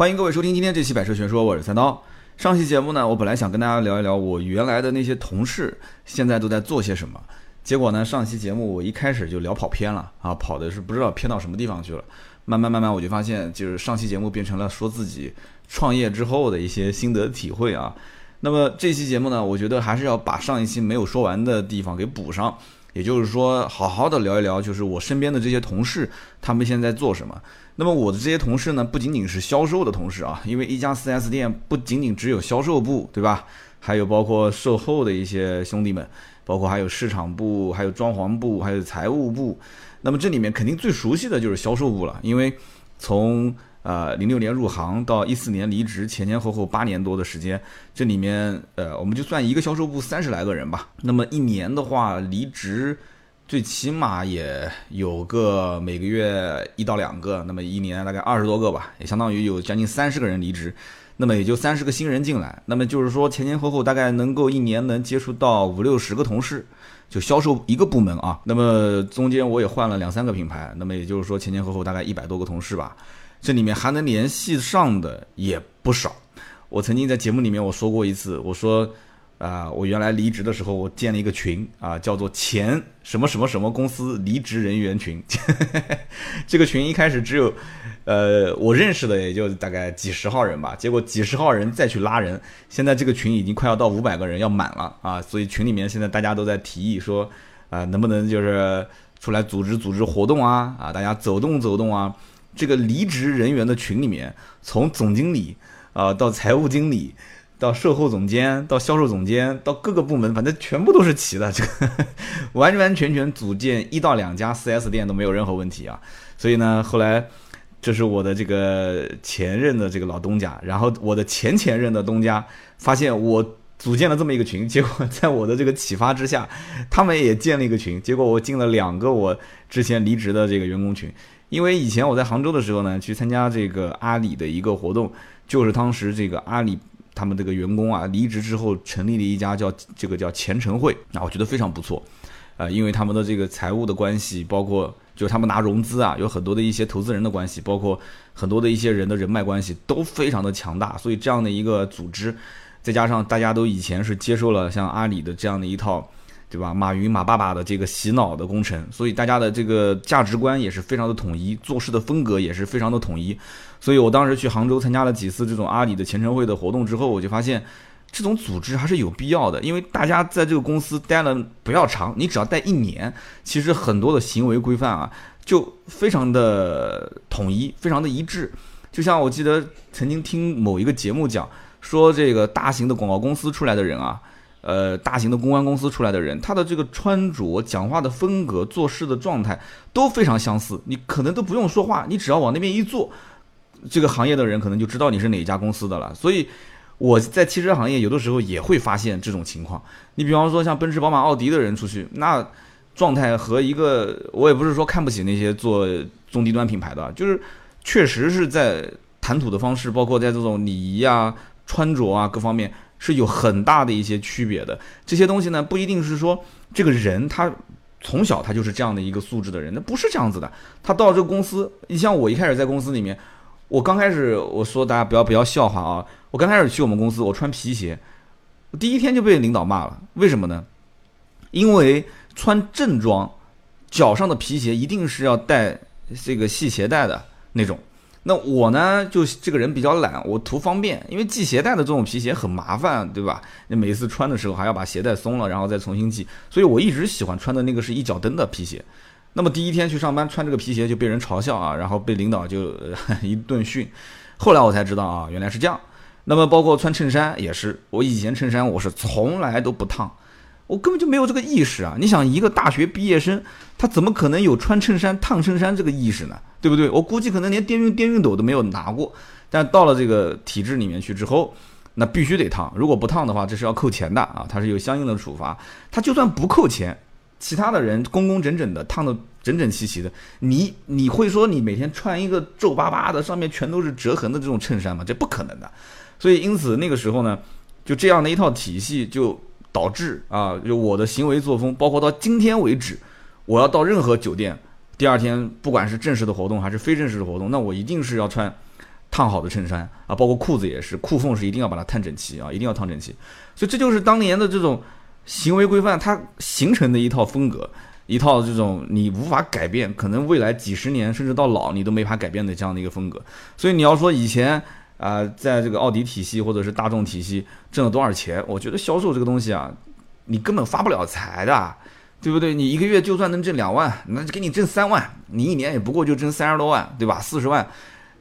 欢迎各位收听今天这期《百车全说》，我是三刀。上期节目呢，我本来想跟大家聊一聊我原来的那些同事现在都在做些什么，结果呢，上期节目我一开始就聊跑偏了啊，跑的是不知道偏到什么地方去了。慢慢慢慢，我就发现，就是上期节目变成了说自己创业之后的一些心得体会啊。那么这期节目呢，我觉得还是要把上一期没有说完的地方给补上，也就是说，好好的聊一聊，就是我身边的这些同事他们现在做什么。那么我的这些同事呢，不仅仅是销售的同事啊，因为一家 4S 店不仅仅只有销售部，对吧？还有包括售后的一些兄弟们，包括还有市场部，还有装潢部，还有财务部。那么这里面肯定最熟悉的就是销售部了，因为从呃零六年入行到一四年离职，前前后后八年多的时间，这里面呃我们就算一个销售部三十来个人吧，那么一年的话离职。最起码也有个每个月一到两个，那么一年大概二十多个吧，也相当于有将近三十个人离职，那么也就三十个新人进来，那么就是说前前后后大概能够一年能接触到五六十个同事，就销售一个部门啊，那么中间我也换了两三个品牌，那么也就是说前前后后大概一百多个同事吧，这里面还能联系上的也不少，我曾经在节目里面我说过一次，我说。啊，我原来离职的时候，我建了一个群啊，叫做前什么什么什么公司离职人员群。这个群一开始只有，呃，我认识的也就大概几十号人吧。结果几十号人再去拉人，现在这个群已经快要到五百个人要满了啊。所以群里面现在大家都在提议说，啊，能不能就是出来组织组织活动啊？啊，大家走动走动啊。这个离职人员的群里面，从总经理啊到财务经理。到售后总监，到销售总监，到各个部门，反正全部都是齐的。这个 完完全全组建一到两家 4S 店都没有任何问题啊。所以呢，后来这是我的这个前任的这个老东家，然后我的前前任的东家发现我组建了这么一个群，结果在我的这个启发之下，他们也建了一个群，结果我进了两个我之前离职的这个员工群。因为以前我在杭州的时候呢，去参加这个阿里的一个活动，就是当时这个阿里。他们这个员工啊，离职之后成立了一家叫这个叫前程会，那我觉得非常不错，呃，因为他们的这个财务的关系，包括就是他们拿融资啊，有很多的一些投资人的关系，包括很多的一些人的人脉关系都非常的强大，所以这样的一个组织，再加上大家都以前是接受了像阿里的这样的一套。对吧？马云马爸爸的这个洗脑的工程，所以大家的这个价值观也是非常的统一，做事的风格也是非常的统一。所以我当时去杭州参加了几次这种阿里的前程会的活动之后，我就发现这种组织还是有必要的，因为大家在这个公司待了不要长，你只要待一年，其实很多的行为规范啊就非常的统一，非常的一致。就像我记得曾经听某一个节目讲说，这个大型的广告公司出来的人啊。呃，大型的公关公司出来的人，他的这个穿着、讲话的风格、做事的状态都非常相似。你可能都不用说话，你只要往那边一坐，这个行业的人可能就知道你是哪一家公司的了。所以我在汽车行业有的时候也会发现这种情况。你比方说像奔驰、宝马、奥迪的人出去，那状态和一个我也不是说看不起那些做中低端品牌的，就是确实是在谈吐的方式，包括在这种礼仪啊、穿着啊各方面。是有很大的一些区别的，这些东西呢，不一定是说这个人他从小他就是这样的一个素质的人，那不是这样子的。他到这个公司，你像我一开始在公司里面，我刚开始我说大家不要不要笑话啊，我刚开始去我们公司，我穿皮鞋，第一天就被领导骂了，为什么呢？因为穿正装，脚上的皮鞋一定是要带这个系鞋带的那种。那我呢，就这个人比较懒，我图方便，因为系鞋带的这种皮鞋很麻烦，对吧？你每次穿的时候还要把鞋带松了，然后再重新系，所以我一直喜欢穿的那个是一脚蹬的皮鞋。那么第一天去上班穿这个皮鞋就被人嘲笑啊，然后被领导就 一顿训。后来我才知道啊，原来是这样。那么包括穿衬衫也是，我以前衬衫我是从来都不烫。我根本就没有这个意识啊！你想，一个大学毕业生，他怎么可能有穿衬衫烫衬衫这个意识呢？对不对？我估计可能连电熨电熨斗都没有拿过。但到了这个体制里面去之后，那必须得烫。如果不烫的话，这是要扣钱的啊！它是有相应的处罚。他就算不扣钱，其他的人工工整整的烫的整整齐齐的，你你会说你每天穿一个皱巴巴的，上面全都是折痕的这种衬衫吗？这不可能的。所以因此那个时候呢，就这样的一套体系就。导致啊，就我的行为作风，包括到今天为止，我要到任何酒店，第二天不管是正式的活动还是非正式的活动，那我一定是要穿烫好的衬衫啊，包括裤子也是，裤缝是一定要把它烫整齐啊，一定要烫整齐。所以这就是当年的这种行为规范，它形成的一套风格，一套这种你无法改变，可能未来几十年甚至到老你都没法改变的这样的一个风格。所以你要说以前啊，在这个奥迪体系或者是大众体系挣了多少钱，我觉得销售这个东西啊，你根本发不了财的。对不对？你一个月就算能挣两万，那就给你挣三万，你一年也不过就挣三十多万，对吧？四十万，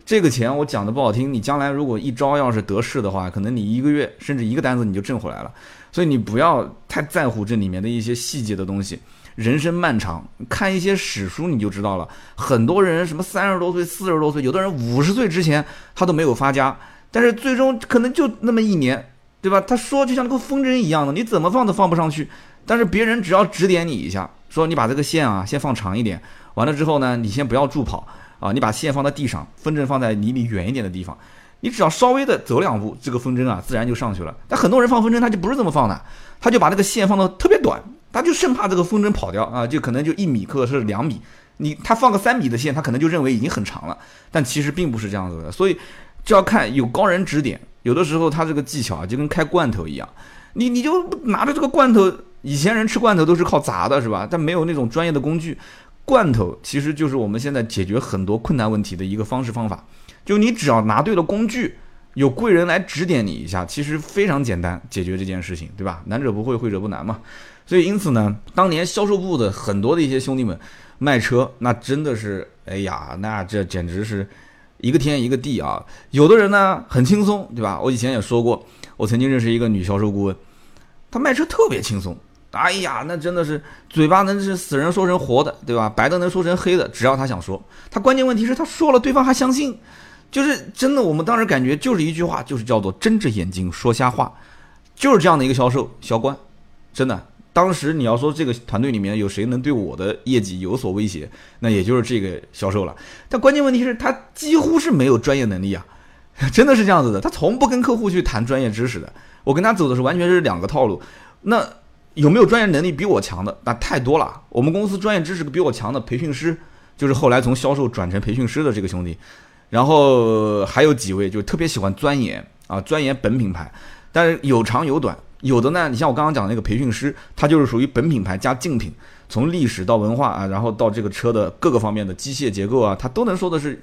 这个钱我讲的不好听，你将来如果一招要是得势的话，可能你一个月甚至一个单子你就挣回来了。所以你不要太在乎这里面的一些细节的东西。人生漫长，看一些史书你就知道了。很多人什么三十多岁、四十多岁，有的人五十岁之前他都没有发家，但是最终可能就那么一年，对吧？他说就像那个风筝一样的，你怎么放都放不上去。但是别人只要指点你一下，说你把这个线啊先放长一点，完了之后呢，你先不要助跑啊，你把线放在地上，风筝放在离你远一点的地方，你只要稍微的走两步，这个风筝啊自然就上去了。但很多人放风筝他就不是这么放的，他就把那个线放的特别短，他就生怕这个风筝跑掉啊，就可能就一米或者是两米，你他放个三米的线，他可能就认为已经很长了，但其实并不是这样子的，所以就要看有高人指点，有的时候他这个技巧啊就跟开罐头一样，你你就拿着这个罐头。以前人吃罐头都是靠砸的，是吧？但没有那种专业的工具，罐头其实就是我们现在解决很多困难问题的一个方式方法。就你只要拿对了工具，有贵人来指点你一下，其实非常简单解决这件事情，对吧？难者不会，会者不难嘛。所以因此呢，当年销售部的很多的一些兄弟们卖车，那真的是，哎呀，那这简直是一个天一个地啊！有的人呢很轻松，对吧？我以前也说过，我曾经认识一个女销售顾问，她卖车特别轻松。哎呀，那真的是嘴巴能是死人说成活的，对吧？白的能说成黑的，只要他想说。他关键问题是他说了，对方还相信，就是真的。我们当时感觉就是一句话，就是叫做睁着眼睛说瞎话，就是这样的一个销售销冠。真的，当时你要说这个团队里面有谁能对我的业绩有所威胁，那也就是这个销售了。但关键问题是，他几乎是没有专业能力啊，真的是这样子的。他从不跟客户去谈专业知识的。我跟他走的是完全是两个套路。那。有没有专业能力比我强的？那太多了。我们公司专业知识比我强的培训师，就是后来从销售转成培训师的这个兄弟。然后还有几位就特别喜欢钻研啊，钻研本品牌，但是有长有短。有的呢，你像我刚刚讲的那个培训师，他就是属于本品牌加竞品，从历史到文化啊，然后到这个车的各个方面的机械结构啊，他都能说的是，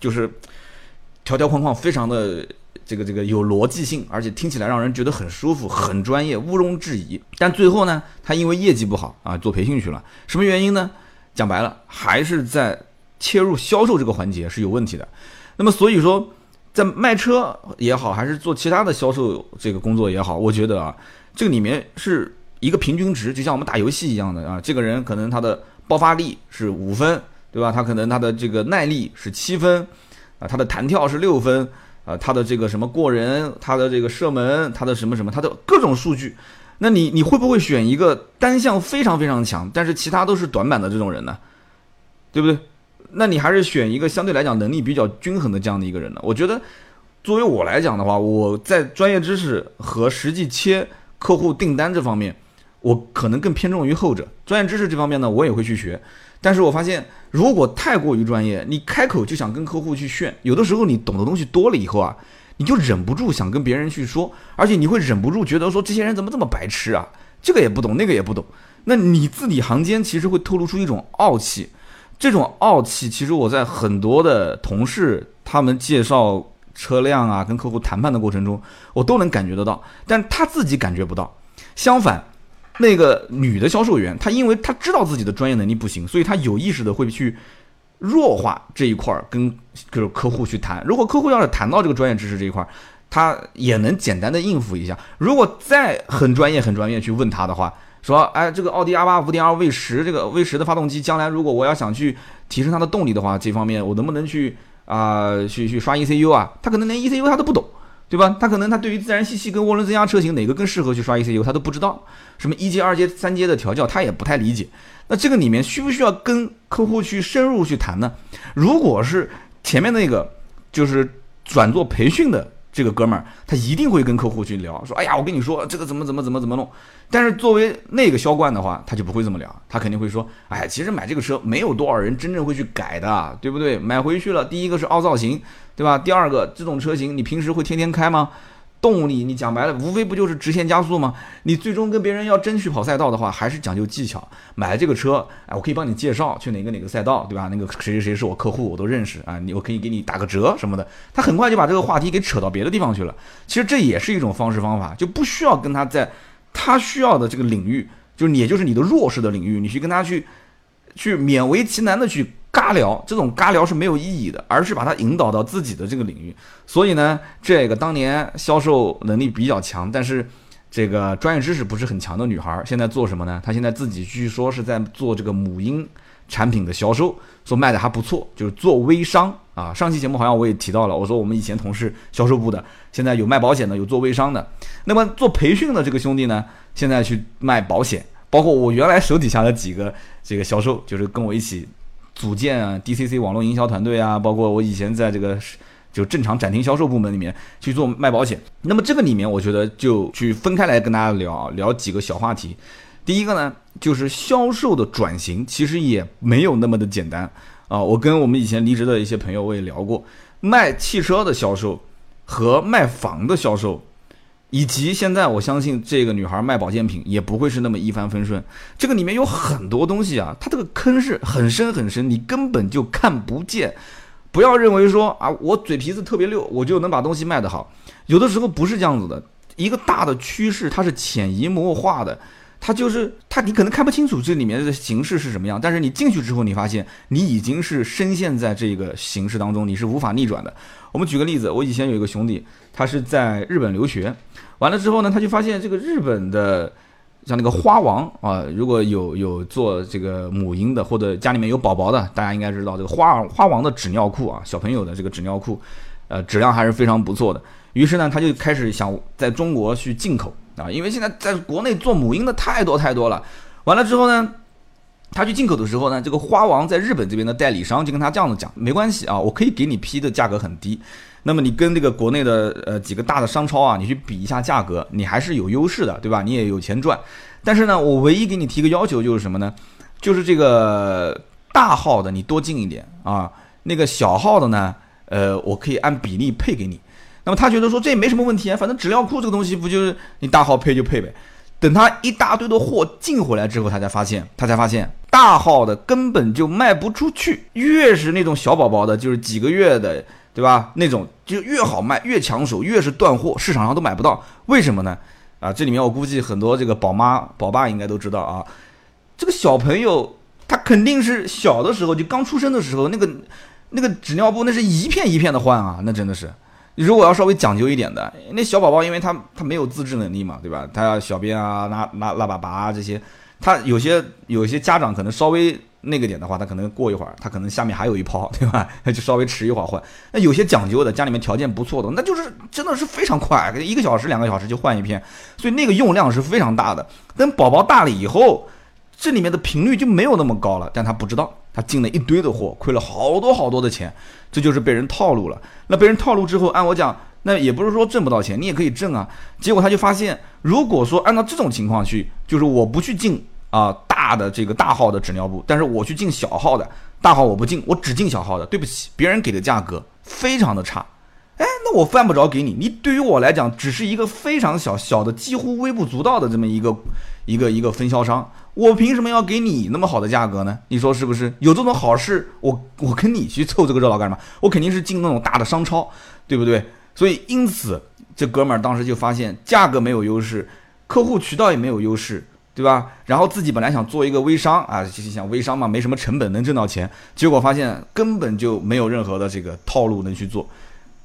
就是条条框框非常的。这个这个有逻辑性，而且听起来让人觉得很舒服、很专业，毋庸置疑。但最后呢，他因为业绩不好啊，做培训去了。什么原因呢？讲白了，还是在切入销售这个环节是有问题的。那么所以说，在卖车也好，还是做其他的销售这个工作也好，我觉得啊，这个里面是一个平均值，就像我们打游戏一样的啊。这个人可能他的爆发力是五分，对吧？他可能他的这个耐力是七分，啊，他的弹跳是六分。啊，他的这个什么过人，他的这个射门，他的什么什么，他的各种数据，那你你会不会选一个单项非常非常强，但是其他都是短板的这种人呢？对不对？那你还是选一个相对来讲能力比较均衡的这样的一个人呢？我觉得，作为我来讲的话，我在专业知识和实际切客户订单这方面，我可能更偏重于后者。专业知识这方面呢，我也会去学。但是我发现，如果太过于专业，你开口就想跟客户去炫，有的时候你懂的东西多了以后啊，你就忍不住想跟别人去说，而且你会忍不住觉得说这些人怎么这么白痴啊，这个也不懂，那个也不懂，那你字里行间其实会透露出一种傲气，这种傲气其实我在很多的同事他们介绍车辆啊，跟客户谈判的过程中，我都能感觉得到，但他自己感觉不到，相反。那个女的销售员，她因为她知道自己的专业能力不行，所以她有意识的会去弱化这一块儿，跟就是客户去谈。如果客户要是谈到这个专业知识这一块儿，她也能简单的应付一下。如果再很专业很专业去问他的话，说，哎，这个奥迪 R 八五点二 V 十这个 V 十的发动机，将来如果我要想去提升它的动力的话，这方面我能不能去啊去去刷 ECU 啊？他可能连 ECU 他都不懂。对吧？他可能他对于自然吸气跟涡轮增压车型哪个更适合去刷 ECU，他都不知道。什么一阶、二阶、三阶的调教，他也不太理解。那这个里面需不需要跟客户去深入去谈呢？如果是前面那个就是转做培训的这个哥们儿他一定会跟客户去聊，说，哎呀，我跟你说这个怎么怎么怎么怎么弄。但是作为那个销冠的话，他就不会这么聊，他肯定会说，哎，其实买这个车没有多少人真正会去改的，对不对？买回去了，第一个是凹造型，对吧？第二个这种车型你平时会天天开吗？动力你讲白了，无非不就是直线加速吗？你最终跟别人要争取跑赛道的话，还是讲究技巧。买这个车，哎，我可以帮你介绍去哪个哪个赛道，对吧？那个谁谁谁是我客户，我都认识啊，你我可以给你打个折什么的。他很快就把这个话题给扯到别的地方去了。其实这也是一种方式方法，就不需要跟他在他需要的这个领域，就是也就是你的弱势的领域，你去跟他去去勉为其难的去。尬聊这种尬聊是没有意义的，而是把它引导到自己的这个领域。所以呢，这个当年销售能力比较强，但是这个专业知识不是很强的女孩，现在做什么呢？她现在自己据说是在做这个母婴产品的销售，说卖的还不错，就是做微商啊。上期节目好像我也提到了，我说我们以前同事销售部的，现在有卖保险的，有做微商的。那么做培训的这个兄弟呢，现在去卖保险，包括我原来手底下的几个这个销售，就是跟我一起。组建啊，DCC 网络营销团队啊，包括我以前在这个就正常展厅销售部门里面去做卖保险。那么这个里面，我觉得就去分开来跟大家聊聊几个小话题。第一个呢，就是销售的转型其实也没有那么的简单啊。我跟我们以前离职的一些朋友我也聊过，卖汽车的销售和卖房的销售。以及现在，我相信这个女孩卖保健品也不会是那么一帆风顺。这个里面有很多东西啊，它这个坑是很深很深，你根本就看不见。不要认为说啊，我嘴皮子特别溜，我就能把东西卖得好。有的时候不是这样子的，一个大的趋势它是潜移默化的。它就是它，你可能看不清楚这里面的形式是什么样，但是你进去之后，你发现你已经是深陷在这个形式当中，你是无法逆转的。我们举个例子，我以前有一个兄弟，他是在日本留学，完了之后呢，他就发现这个日本的像那个花王啊，如果有有做这个母婴的或者家里面有宝宝的，大家应该知道这个花花王的纸尿裤啊，小朋友的这个纸尿裤，呃，质量还是非常不错的。于是呢，他就开始想在中国去进口。啊，因为现在在国内做母婴的太多太多了，完了之后呢，他去进口的时候呢，这个花王在日本这边的代理商就跟他这样子讲，没关系啊，我可以给你批的价格很低，那么你跟这个国内的呃几个大的商超啊，你去比一下价格，你还是有优势的，对吧？你也有钱赚。但是呢，我唯一给你提个要求就是什么呢？就是这个大号的你多进一点啊，那个小号的呢，呃，我可以按比例配给你。那么他觉得说这也没什么问题啊，反正纸尿裤这个东西不就是你大号配就配呗。等他一大堆的货进回来之后，他才发现，他才发现大号的根本就卖不出去。越是那种小宝宝的，就是几个月的，对吧？那种就越好卖，越抢手，越是断货，市场上都买不到。为什么呢？啊，这里面我估计很多这个宝妈宝爸应该都知道啊。这个小朋友他肯定是小的时候就刚出生的时候，那个那个纸尿布那是一片一片的换啊，那真的是。如果要稍微讲究一点的，那小宝宝，因为他他没有自制能力嘛，对吧？他要小便啊、拉拉拉粑粑啊这些，他有些有些家长可能稍微那个点的话，他可能过一会儿，他可能下面还有一泡，对吧？他 就稍微迟一会儿换。那有些讲究的，家里面条件不错的，那就是真的是非常快，一个小时、两个小时就换一片，所以那个用量是非常大的。等宝宝大了以后，这里面的频率就没有那么高了，但他不知道。他进了一堆的货，亏了好多好多的钱，这就是被人套路了。那被人套路之后，按我讲，那也不是说挣不到钱，你也可以挣啊。结果他就发现，如果说按照这种情况去，就是我不去进啊大的这个大号的纸尿布，但是我去进小号的，大号我不进，我只进小号的。对不起，别人给的价格非常的差。哎，那我犯不着给你，你对于我来讲只是一个非常小小的、几乎微不足道的这么一个一个一个分销商。我凭什么要给你那么好的价格呢？你说是不是？有这种好事，我我跟你去凑这个热闹干什么？我肯定是进那种大的商超，对不对？所以因此，这哥们儿当时就发现价格没有优势，客户渠道也没有优势，对吧？然后自己本来想做一个微商啊，就是想微商嘛，没什么成本，能挣到钱。结果发现根本就没有任何的这个套路能去做。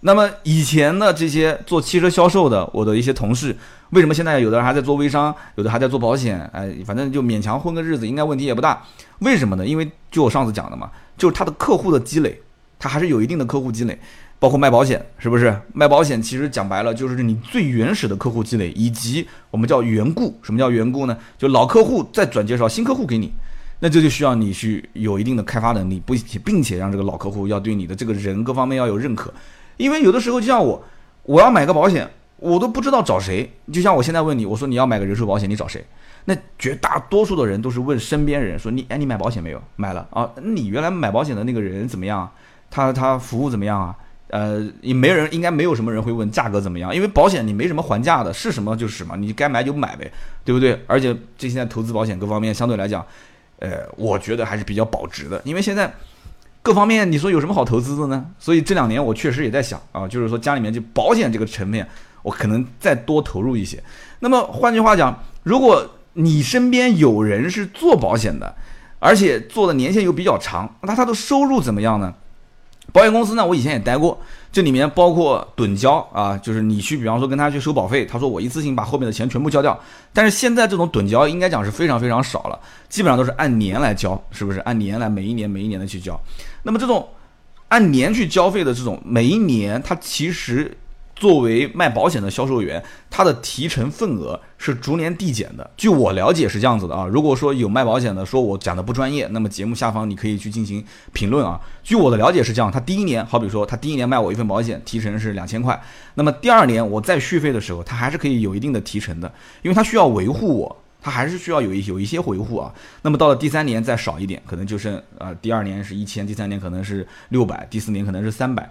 那么以前的这些做汽车销售的，我的一些同事。为什么现在有的人还在做微商，有的还在做保险？哎，反正就勉强混个日子，应该问题也不大。为什么呢？因为就我上次讲的嘛，就是他的客户的积累，他还是有一定的客户积累。包括卖保险，是不是？卖保险其实讲白了，就是你最原始的客户积累，以及我们叫缘故。什么叫缘故呢？就老客户再转介绍新客户给你，那这就需要你去有一定的开发能力，不并且让这个老客户要对你的这个人各方面要有认可。因为有的时候就像我。我要买个保险，我都不知道找谁。就像我现在问你，我说你要买个人寿保险，你找谁？那绝大多数的人都是问身边人说你哎你买保险没有？买了啊？你原来买保险的那个人怎么样？他他服务怎么样啊？呃，也没人应该没有什么人会问价格怎么样，因为保险你没什么还价的，是什么就是什么，你该买就买呗，对不对？而且这现在投资保险各方面相对来讲，呃，我觉得还是比较保值的，因为现在各方面你说有什么好投资的呢？所以这两年我确实也在想啊，就是说家里面就保险这个层面，我可能再多投入一些。那么换句话讲，如果你身边有人是做保险的，而且做的年限又比较长，那他的收入怎么样呢？保险公司呢，我以前也待过，这里面包括趸交啊，就是你去，比方说跟他去收保费，他说我一次性把后面的钱全部交掉。但是现在这种趸交应该讲是非常非常少了，基本上都是按年来交，是不是？按年来每一年每一年的去交。那么这种按年去交费的这种，每一年它其实。作为卖保险的销售员，他的提成份额是逐年递减的。据我了解是这样子的啊。如果说有卖保险的说我讲的不专业，那么节目下方你可以去进行评论啊。据我的了解是这样，他第一年，好比说他第一年卖我一份保险，提成是两千块，那么第二年我再续费的时候，他还是可以有一定的提成的，因为他需要维护我，他还是需要有一有一些维护啊。那么到了第三年再少一点，可能就剩呃第二年是一千，第三年可能是六百，第四年可能是三百。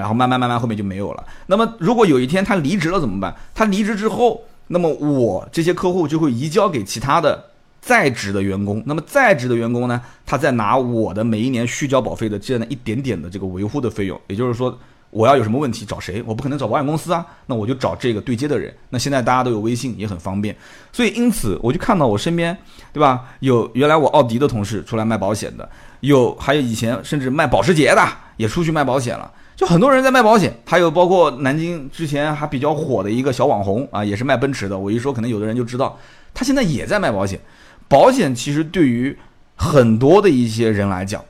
然后慢慢慢慢后面就没有了。那么如果有一天他离职了怎么办？他离职之后，那么我这些客户就会移交给其他的在职的员工。那么在职的员工呢，他再拿我的每一年续交保费的这样的一点点的这个维护的费用。也就是说，我要有什么问题找谁？我不可能找保险公司啊，那我就找这个对接的人。那现在大家都有微信，也很方便。所以因此我就看到我身边，对吧？有原来我奥迪的同事出来卖保险的，有还有以前甚至卖保时捷的也出去卖保险了。就很多人在卖保险，还有包括南京之前还比较火的一个小网红啊，也是卖奔驰的。我一说，可能有的人就知道，他现在也在卖保险。保险其实对于很多的一些人来讲，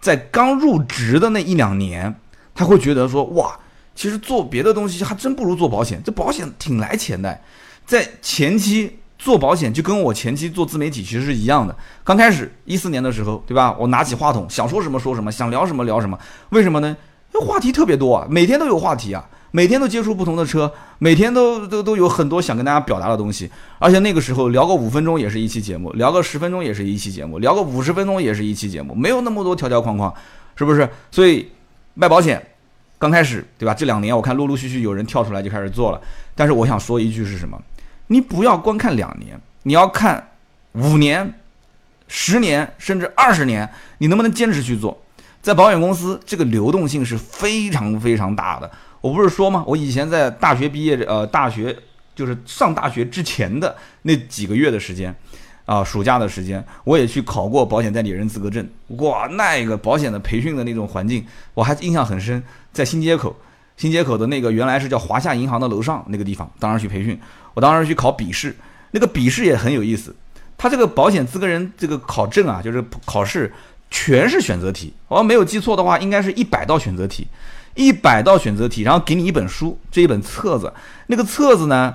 在刚入职的那一两年，他会觉得说，哇，其实做别的东西还真不如做保险，这保险挺来钱的。在前期做保险，就跟我前期做自媒体其实是一样的。刚开始一四年的时候，对吧？我拿起话筒，想说什么说什么，想聊什么聊什么。为什么呢？那话题特别多啊，每天都有话题啊，每天都接触不同的车，每天都都都有很多想跟大家表达的东西。而且那个时候聊个五分钟也是一期节目，聊个十分钟也是一期节目，聊个五十分钟也是一期节目，没有那么多条条框框，是不是？所以卖保险刚开始，对吧？这两年我看陆陆续续有人跳出来就开始做了。但是我想说一句是什么？你不要光看两年，你要看五年、十年甚至二十年，你能不能坚持去做？在保险公司，这个流动性是非常非常大的。我不是说吗？我以前在大学毕业，呃，大学就是上大学之前的那几个月的时间，啊，暑假的时间，我也去考过保险代理人资格证。哇，那个保险的培训的那种环境，我还印象很深。在新街口，新街口的那个原来是叫华夏银行的楼上那个地方，当时去培训。我当时去考笔试，那个笔试也很有意思。他这个保险资格人这个考证啊，就是考试。全是选择题，我要没有记错的话，应该是一百道选择题，一百道选择题，然后给你一本书，这一本册子，那个册子呢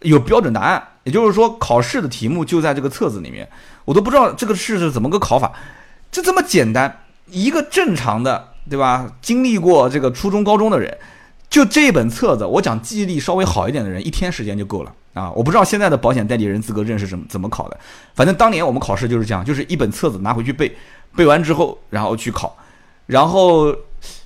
有标准答案，也就是说考试的题目就在这个册子里面，我都不知道这个是是怎么个考法，就这么简单，一个正常的，对吧？经历过这个初中高中的人，就这本册子，我讲记忆力稍微好一点的人，一天时间就够了啊！我不知道现在的保险代理人资格证是怎么怎么考的，反正当年我们考试就是这样，就是一本册子拿回去背。背完之后，然后去考，然后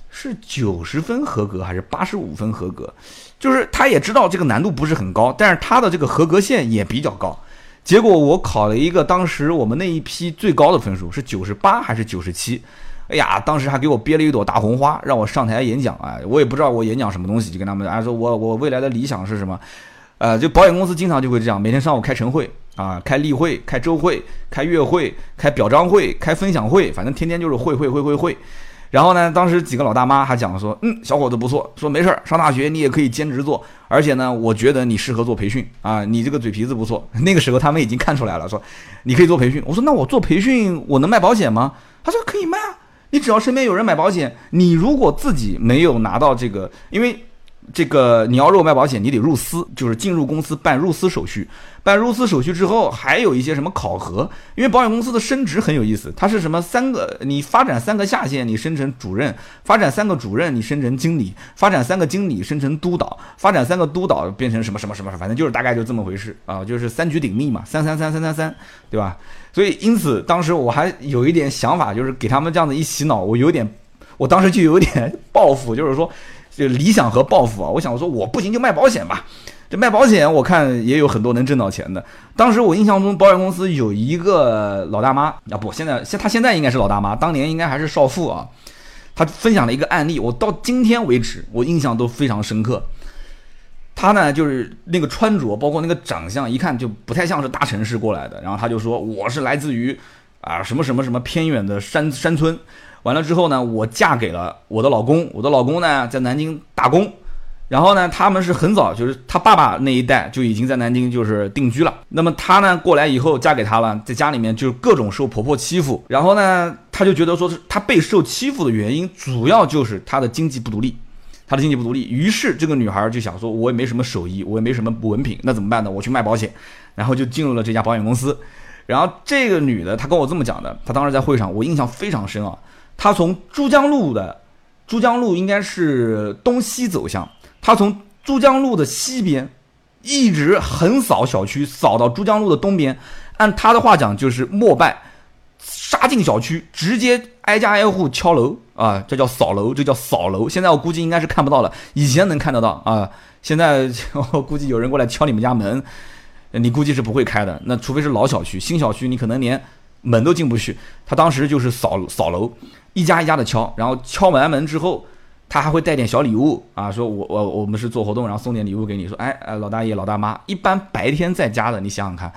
是九十分合格还是八十五分合格？就是他也知道这个难度不是很高，但是他的这个合格线也比较高。结果我考了一个当时我们那一批最高的分数是九十八还是九十七？哎呀，当时还给我憋了一朵大红花，让我上台演讲啊！我也不知道我演讲什么东西，就跟他们啊说，我我未来的理想是什么？呃，就保险公司经常就会这样，每天上午开晨会。啊，开例会、开周会、开月会、开表彰会、开分享会，反正天天就是会会会会会。然后呢，当时几个老大妈还讲说，嗯，小伙子不错，说没事儿，上大学你也可以兼职做，而且呢，我觉得你适合做培训啊，你这个嘴皮子不错。那个时候他们已经看出来了，说你可以做培训。我说那我做培训，我能卖保险吗？他说可以卖啊，你只要身边有人买保险，你如果自己没有拿到这个，因为。这个你要肉卖保险，你得入司，就是进入公司办入司手续。办入司手续之后，还有一些什么考核？因为保险公司的升职很有意思，它是什么三个？你发展三个下线，你升成主任；发展三个主任，你升成经理；发展三个经理，升成督导；发展三个督导，变成什么什么什么？反正就是大概就这么回事啊，就是三局鼎立嘛，三三三三三三，对吧？所以因此当时我还有一点想法，就是给他们这样子一洗脑，我有点，我当时就有点报复，就是说。就理想和抱负啊！我想说，我不行就卖保险吧。这卖保险，我看也有很多能挣到钱的。当时我印象中，保险公司有一个老大妈啊，不，现在现她现在应该是老大妈，当年应该还是少妇啊。她分享了一个案例，我到今天为止，我印象都非常深刻。她呢，就是那个穿着，包括那个长相，一看就不太像是大城市过来的。然后她就说，我是来自于啊什么什么什么偏远的山山村。完了之后呢，我嫁给了我的老公，我的老公呢在南京打工，然后呢，他们是很早，就是他爸爸那一代就已经在南京就是定居了。那么他呢过来以后嫁给他了，在家里面就各种受婆婆欺负，然后呢，他就觉得说是他被受欺负的原因，主要就是他的经济不独立，他的经济不独立。于是这个女孩就想说，我也没什么手艺，我也没什么文凭，那怎么办呢？我去卖保险，然后就进入了这家保险公司。然后这个女的，她跟我这么讲的，她当时在会上，我印象非常深啊。他从珠江路的珠江路应该是东西走向，他从珠江路的西边一直横扫小区，扫到珠江路的东边。按他的话讲，就是末拜杀进小区，直接挨家挨户敲楼啊，这叫扫楼，这叫扫楼。现在我估计应该是看不到了，以前能看得到啊。现在我估计有人过来敲你们家门，你估计是不会开的。那除非是老小区，新小区你可能连门都进不去。他当时就是扫扫楼。一家一家的敲，然后敲完门之后，他还会带点小礼物啊，说我我我们是做活动，然后送点礼物给你，说哎哎老大爷老大妈，一般白天在家的，你想想看。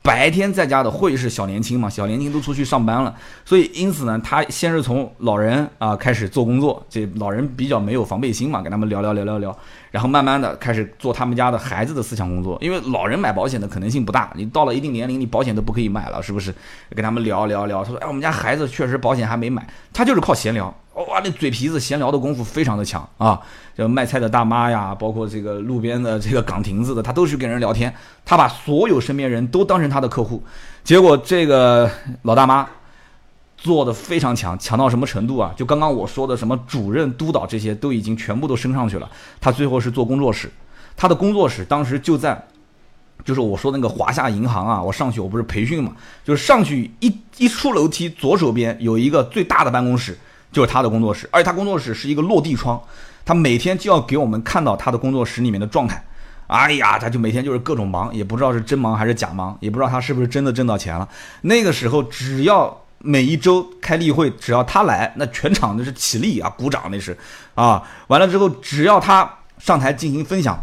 白天在家的会是小年轻嘛？小年轻都出去上班了，所以因此呢，他先是从老人啊开始做工作，这老人比较没有防备心嘛，跟他们聊聊聊聊聊，然后慢慢的开始做他们家的孩子的思想工作，因为老人买保险的可能性不大，你到了一定年龄，你保险都不可以买了，是不是？跟他们聊聊聊，他说，哎，我们家孩子确实保险还没买，他就是靠闲聊。哇，那嘴皮子闲聊的功夫非常的强啊！就卖菜的大妈呀，包括这个路边的这个岗亭子的，他都去跟人聊天。他把所有身边人都当成他的客户，结果这个老大妈做的非常强，强到什么程度啊？就刚刚我说的什么主任、督导这些都已经全部都升上去了。他最后是做工作室，他的工作室当时就在，就是我说那个华夏银行啊。我上去我不是培训嘛，就是上去一一出楼梯，左手边有一个最大的办公室。就是他的工作室，而且他工作室是一个落地窗，他每天就要给我们看到他的工作室里面的状态。哎呀，他就每天就是各种忙，也不知道是真忙还是假忙，也不知道他是不是真的挣到钱了。那个时候，只要每一周开例会，只要他来，那全场那是起立啊，鼓掌那是啊。完了之后，只要他上台进行分享，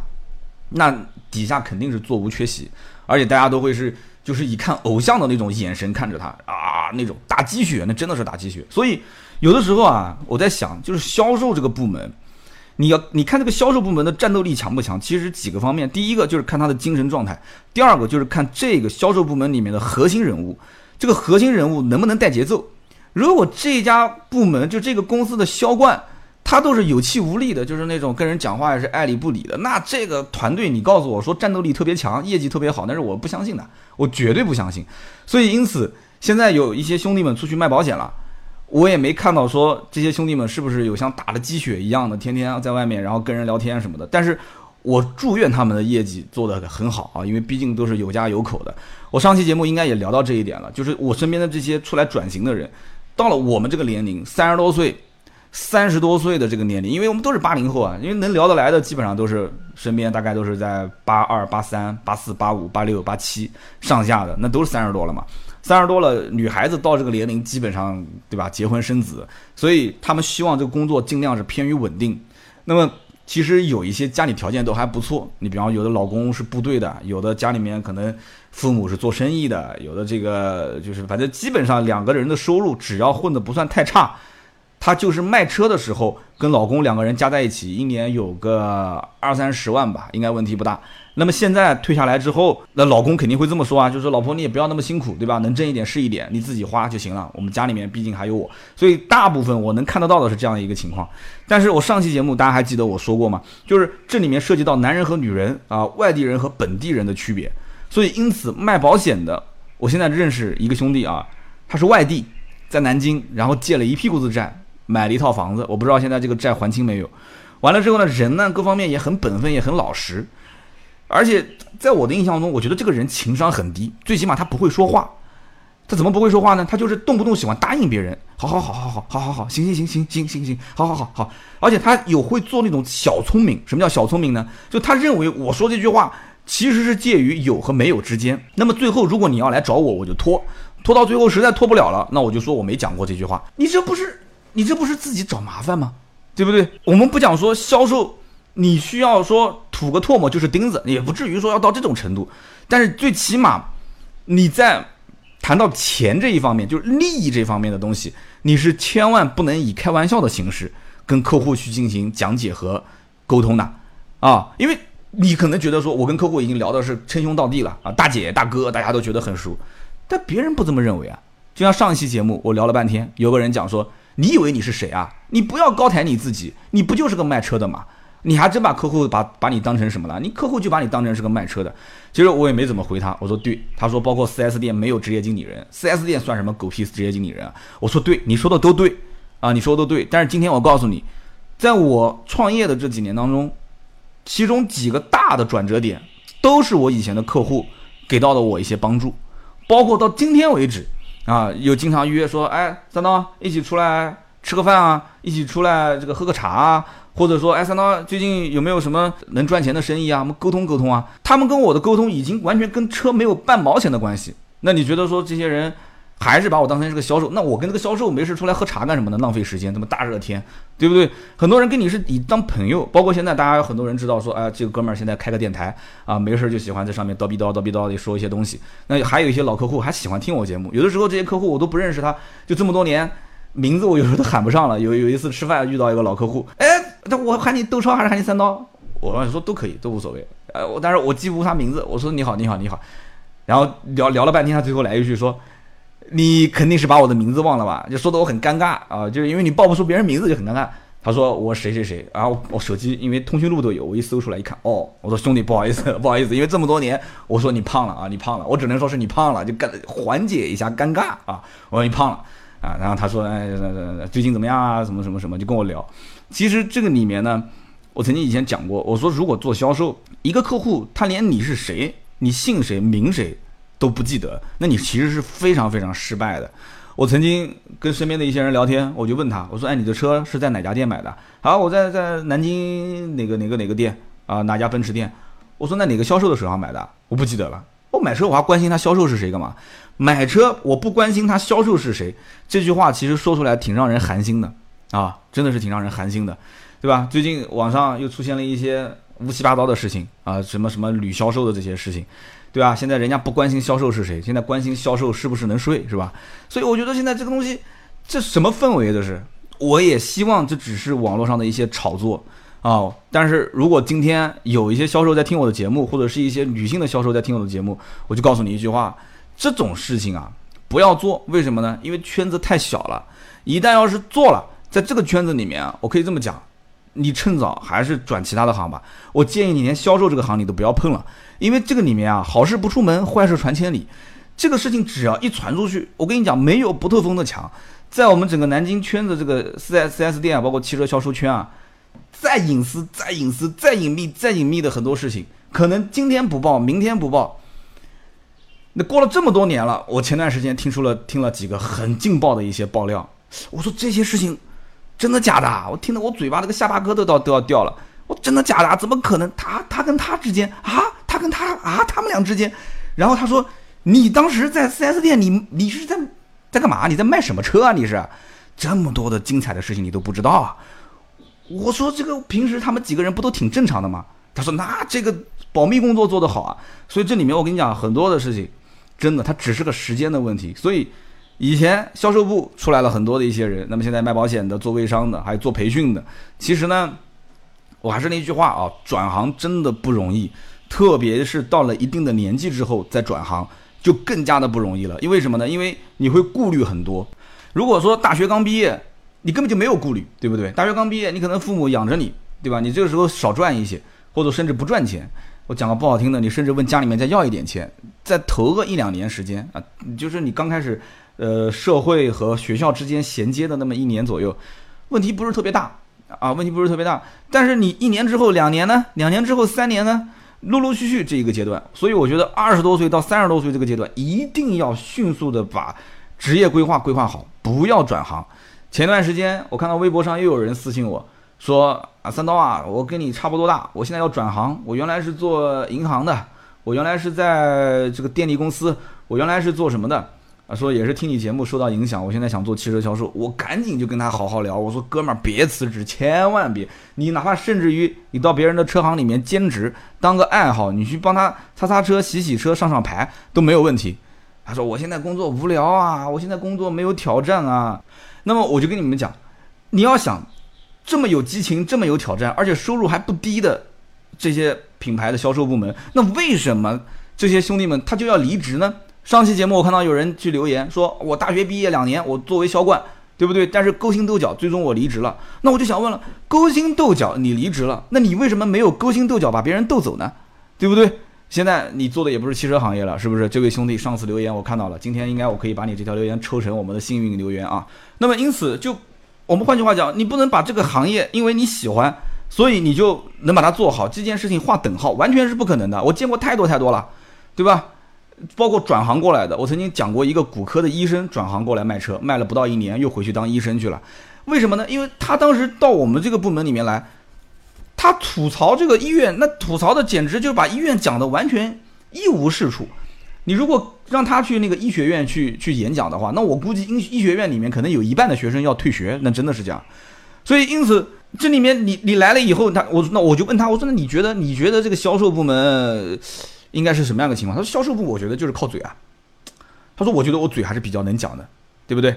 那底下肯定是座无缺席，而且大家都会是就是以看偶像的那种眼神看着他啊，那种打鸡血，那真的是打鸡血，所以。有的时候啊，我在想，就是销售这个部门，你要你看这个销售部门的战斗力强不强？其实几个方面，第一个就是看他的精神状态，第二个就是看这个销售部门里面的核心人物，这个核心人物能不能带节奏。如果这家部门就这个公司的销冠，他都是有气无力的，就是那种跟人讲话也是爱理不理的，那这个团队你告诉我说战斗力特别强，业绩特别好，但是我不相信的，我绝对不相信。所以因此，现在有一些兄弟们出去卖保险了。我也没看到说这些兄弟们是不是有像打了鸡血一样的，天天在外面然后跟人聊天什么的。但是我祝愿他们的业绩做得很好啊，因为毕竟都是有家有口的。我上期节目应该也聊到这一点了，就是我身边的这些出来转型的人，到了我们这个年龄，三十多岁、三十多岁的这个年龄，因为我们都是八零后啊，因为能聊得来的基本上都是身边大概都是在八二、八三、八四、八五、八六、八七上下的，那都是三十多了嘛。三十多了，女孩子到这个年龄，基本上对吧？结婚生子，所以他们希望这个工作尽量是偏于稳定。那么其实有一些家里条件都还不错，你比方有的老公是部队的，有的家里面可能父母是做生意的，有的这个就是反正基本上两个人的收入只要混得不算太差。她就是卖车的时候跟老公两个人加在一起，一年有个二三十万吧，应该问题不大。那么现在退下来之后，那老公肯定会这么说啊，就是老婆你也不要那么辛苦，对吧？能挣一点是一点，你自己花就行了。我们家里面毕竟还有我，所以大部分我能看得到的是这样一个情况。但是我上期节目大家还记得我说过吗？就是这里面涉及到男人和女人啊，外地人和本地人的区别。所以因此卖保险的，我现在认识一个兄弟啊，他是外地，在南京，然后借了一屁股子债，买了一套房子，我不知道现在这个债还清没有。完了之后呢，人呢各方面也很本分，也很老实。而且在我的印象中，我觉得这个人情商很低，最起码他不会说话。他怎么不会说话呢？他就是动不动喜欢答应别人，好好好好好好好好，行行行行行行行，好好好好。而且他有会做那种小聪明。什么叫小聪明呢？就他认为我说这句话其实是介于有和没有之间。那么最后如果你要来找我，我就拖，拖到最后实在拖不了了，那我就说我没讲过这句话。你这不是你这不是自己找麻烦吗？对不对？我们不讲说销售。你需要说吐个唾沫就是钉子，也不至于说要到这种程度，但是最起码你在谈到钱这一方面，就是利益这方面的东西，你是千万不能以开玩笑的形式跟客户去进行讲解和沟通的啊，因为你可能觉得说我跟客户已经聊的是称兄道弟了啊，大姐大哥大家都觉得很熟，但别人不这么认为啊。就像上一期节目我聊了半天，有个人讲说，你以为你是谁啊？你不要高抬你自己，你不就是个卖车的吗？你还真把客户把把你当成什么了？你客户就把你当成是个卖车的。其实我也没怎么回他，我说对，他说包括 4S 店没有职业经理人，4S 店算什么狗屁职业经理人啊？我说对，你说的都对啊，你说的都对。但是今天我告诉你，在我创业的这几年当中，其中几个大的转折点，都是我以前的客户给到了我一些帮助，包括到今天为止啊，有经常预约说，哎，三刀一起出来吃个饭啊，一起出来这个喝个茶啊。或者说，哎，三刀最近有没有什么能赚钱的生意啊？我们沟通沟通啊。他们跟我的沟通已经完全跟车没有半毛钱的关系。那你觉得说这些人还是把我当成是个销售？那我跟这个销售没事出来喝茶干什么呢？浪费时间，这么大热天，对不对？很多人跟你是以当朋友，包括现在大家有很多人知道说，哎，这个哥们儿现在开个电台啊，没事就喜欢在上面叨逼叨叨逼叨的说一些东西。那还有一些老客户还喜欢听我节目，有的时候这些客户我都不认识他，就这么多年。名字我有时候都喊不上了。有有一次吃饭遇到一个老客户，哎，那我喊你窦超还是喊你三刀？我说都可以，都无所谓。呃，我但是我记不住他名字。我说你好，你好，你好。然后聊聊了半天，他最后来一句说：“你肯定是把我的名字忘了吧？”就说的我很尴尬啊，就是因为你报不出别人名字就很尴尬。他说我谁谁谁，然后我手机因为通讯录都有，我一搜出来一看，哦，我说兄弟不好意思，不好意思，因为这么多年，我说你胖了啊，你胖了，我只能说是你胖了，就干缓解一下尴尬啊。我说你胖了。啊，然后他说，哎，最近怎么样啊？什么什么什么，就跟我聊。其实这个里面呢，我曾经以前讲过，我说如果做销售，一个客户他连你是谁、你姓谁、名谁都不记得，那你其实是非常非常失败的。我曾经跟身边的一些人聊天，我就问他，我说，哎，你的车是在哪家店买的？好，我在在南京哪个哪个哪个店啊？哪家奔驰店？我说，那哪个销售的时候买的？我不记得了。我买车我还关心他销售是谁干嘛？买车我不关心他销售是谁，这句话其实说出来挺让人寒心的啊，真的是挺让人寒心的，对吧？最近网上又出现了一些乌七八糟的事情啊，什么什么女销售的这些事情，对吧？现在人家不关心销售是谁，现在关心销售是不是能睡，是吧？所以我觉得现在这个东西，这什么氛围这是？我也希望这只是网络上的一些炒作啊，但是如果今天有一些销售在听我的节目，或者是一些女性的销售在听我的节目，我就告诉你一句话。这种事情啊，不要做。为什么呢？因为圈子太小了。一旦要是做了，在这个圈子里面，我可以这么讲，你趁早还是转其他的行吧。我建议你连销售这个行你都不要碰了，因为这个里面啊，好事不出门，坏事传千里。这个事情只要一传出去，我跟你讲，没有不透风的墙。在我们整个南京圈子这个四 S 四 S 店啊，包括汽车销售圈啊，再隐私、再隐私、再隐秘、再隐秘的很多事情，可能今天不报，明天不报。那过了这么多年了，我前段时间听出了听了几个很劲爆的一些爆料。我说这些事情真的假的？我听得我嘴巴那个下巴颏都到都要掉了。我真的假的？怎么可能？他他跟他之间啊，他跟他啊，他们俩之间。然后他说：“你当时在 4S 店，你你是在在干嘛？你在卖什么车啊？你是这么多的精彩的事情你都不知道啊？”我说：“这个平时他们几个人不都挺正常的吗？”他说：“那这个保密工作做得好啊。”所以这里面我跟你讲很多的事情。真的，它只是个时间的问题，所以以前销售部出来了很多的一些人，那么现在卖保险的、做微商的，还有做培训的，其实呢，我还是那句话啊，转行真的不容易，特别是到了一定的年纪之后再转行，就更加的不容易了。因为什么呢？因为你会顾虑很多。如果说大学刚毕业，你根本就没有顾虑，对不对？大学刚毕业，你可能父母养着你，对吧？你这个时候少赚一些，或者甚至不赚钱。我讲个不好听的，你甚至问家里面再要一点钱，再投个一两年时间啊，就是你刚开始，呃，社会和学校之间衔接的那么一年左右，问题不是特别大啊，问题不是特别大。但是你一年之后、两年呢？两年之后、三年呢？陆陆续续这一个阶段，所以我觉得二十多岁到三十多岁这个阶段，一定要迅速的把职业规划规划好，不要转行。前段时间我看到微博上又有人私信我。说啊，三刀啊，我跟你差不多大，我现在要转行。我原来是做银行的，我原来是在这个电力公司，我原来是做什么的？啊，说也是听你节目受到影响，我现在想做汽车销售。我赶紧就跟他好好聊，我说哥们儿别辞职，千万别，你哪怕甚至于你到别人的车行里面兼职，当个爱好，你去帮他擦擦车、洗洗车、上上牌都没有问题。他说我现在工作无聊啊，我现在工作没有挑战啊。那么我就跟你们讲，你要想。这么有激情，这么有挑战，而且收入还不低的这些品牌的销售部门，那为什么这些兄弟们他就要离职呢？上期节目我看到有人去留言说，我大学毕业两年，我作为销冠，对不对？但是勾心斗角，最终我离职了。那我就想问了，勾心斗角你离职了，那你为什么没有勾心斗角把别人斗走呢？对不对？现在你做的也不是汽车行业了，是不是？这位兄弟上次留言我看到了，今天应该我可以把你这条留言抽成我们的幸运留言啊。那么因此就。我们换句话讲，你不能把这个行业，因为你喜欢，所以你就能把它做好，这件事情划等号，完全是不可能的。我见过太多太多了，对吧？包括转行过来的，我曾经讲过一个骨科的医生转行过来卖车，卖了不到一年又回去当医生去了。为什么呢？因为他当时到我们这个部门里面来，他吐槽这个医院，那吐槽的简直就是把医院讲的完全一无是处。你如果让他去那个医学院去去演讲的话，那我估计医医学院里面可能有一半的学生要退学，那真的是这样。所以因此这里面你你来了以后，他我那我就问他，我说那你觉得你觉得这个销售部门应该是什么样的情况？他说销售部我觉得就是靠嘴啊。他说我觉得我嘴还是比较能讲的，对不对？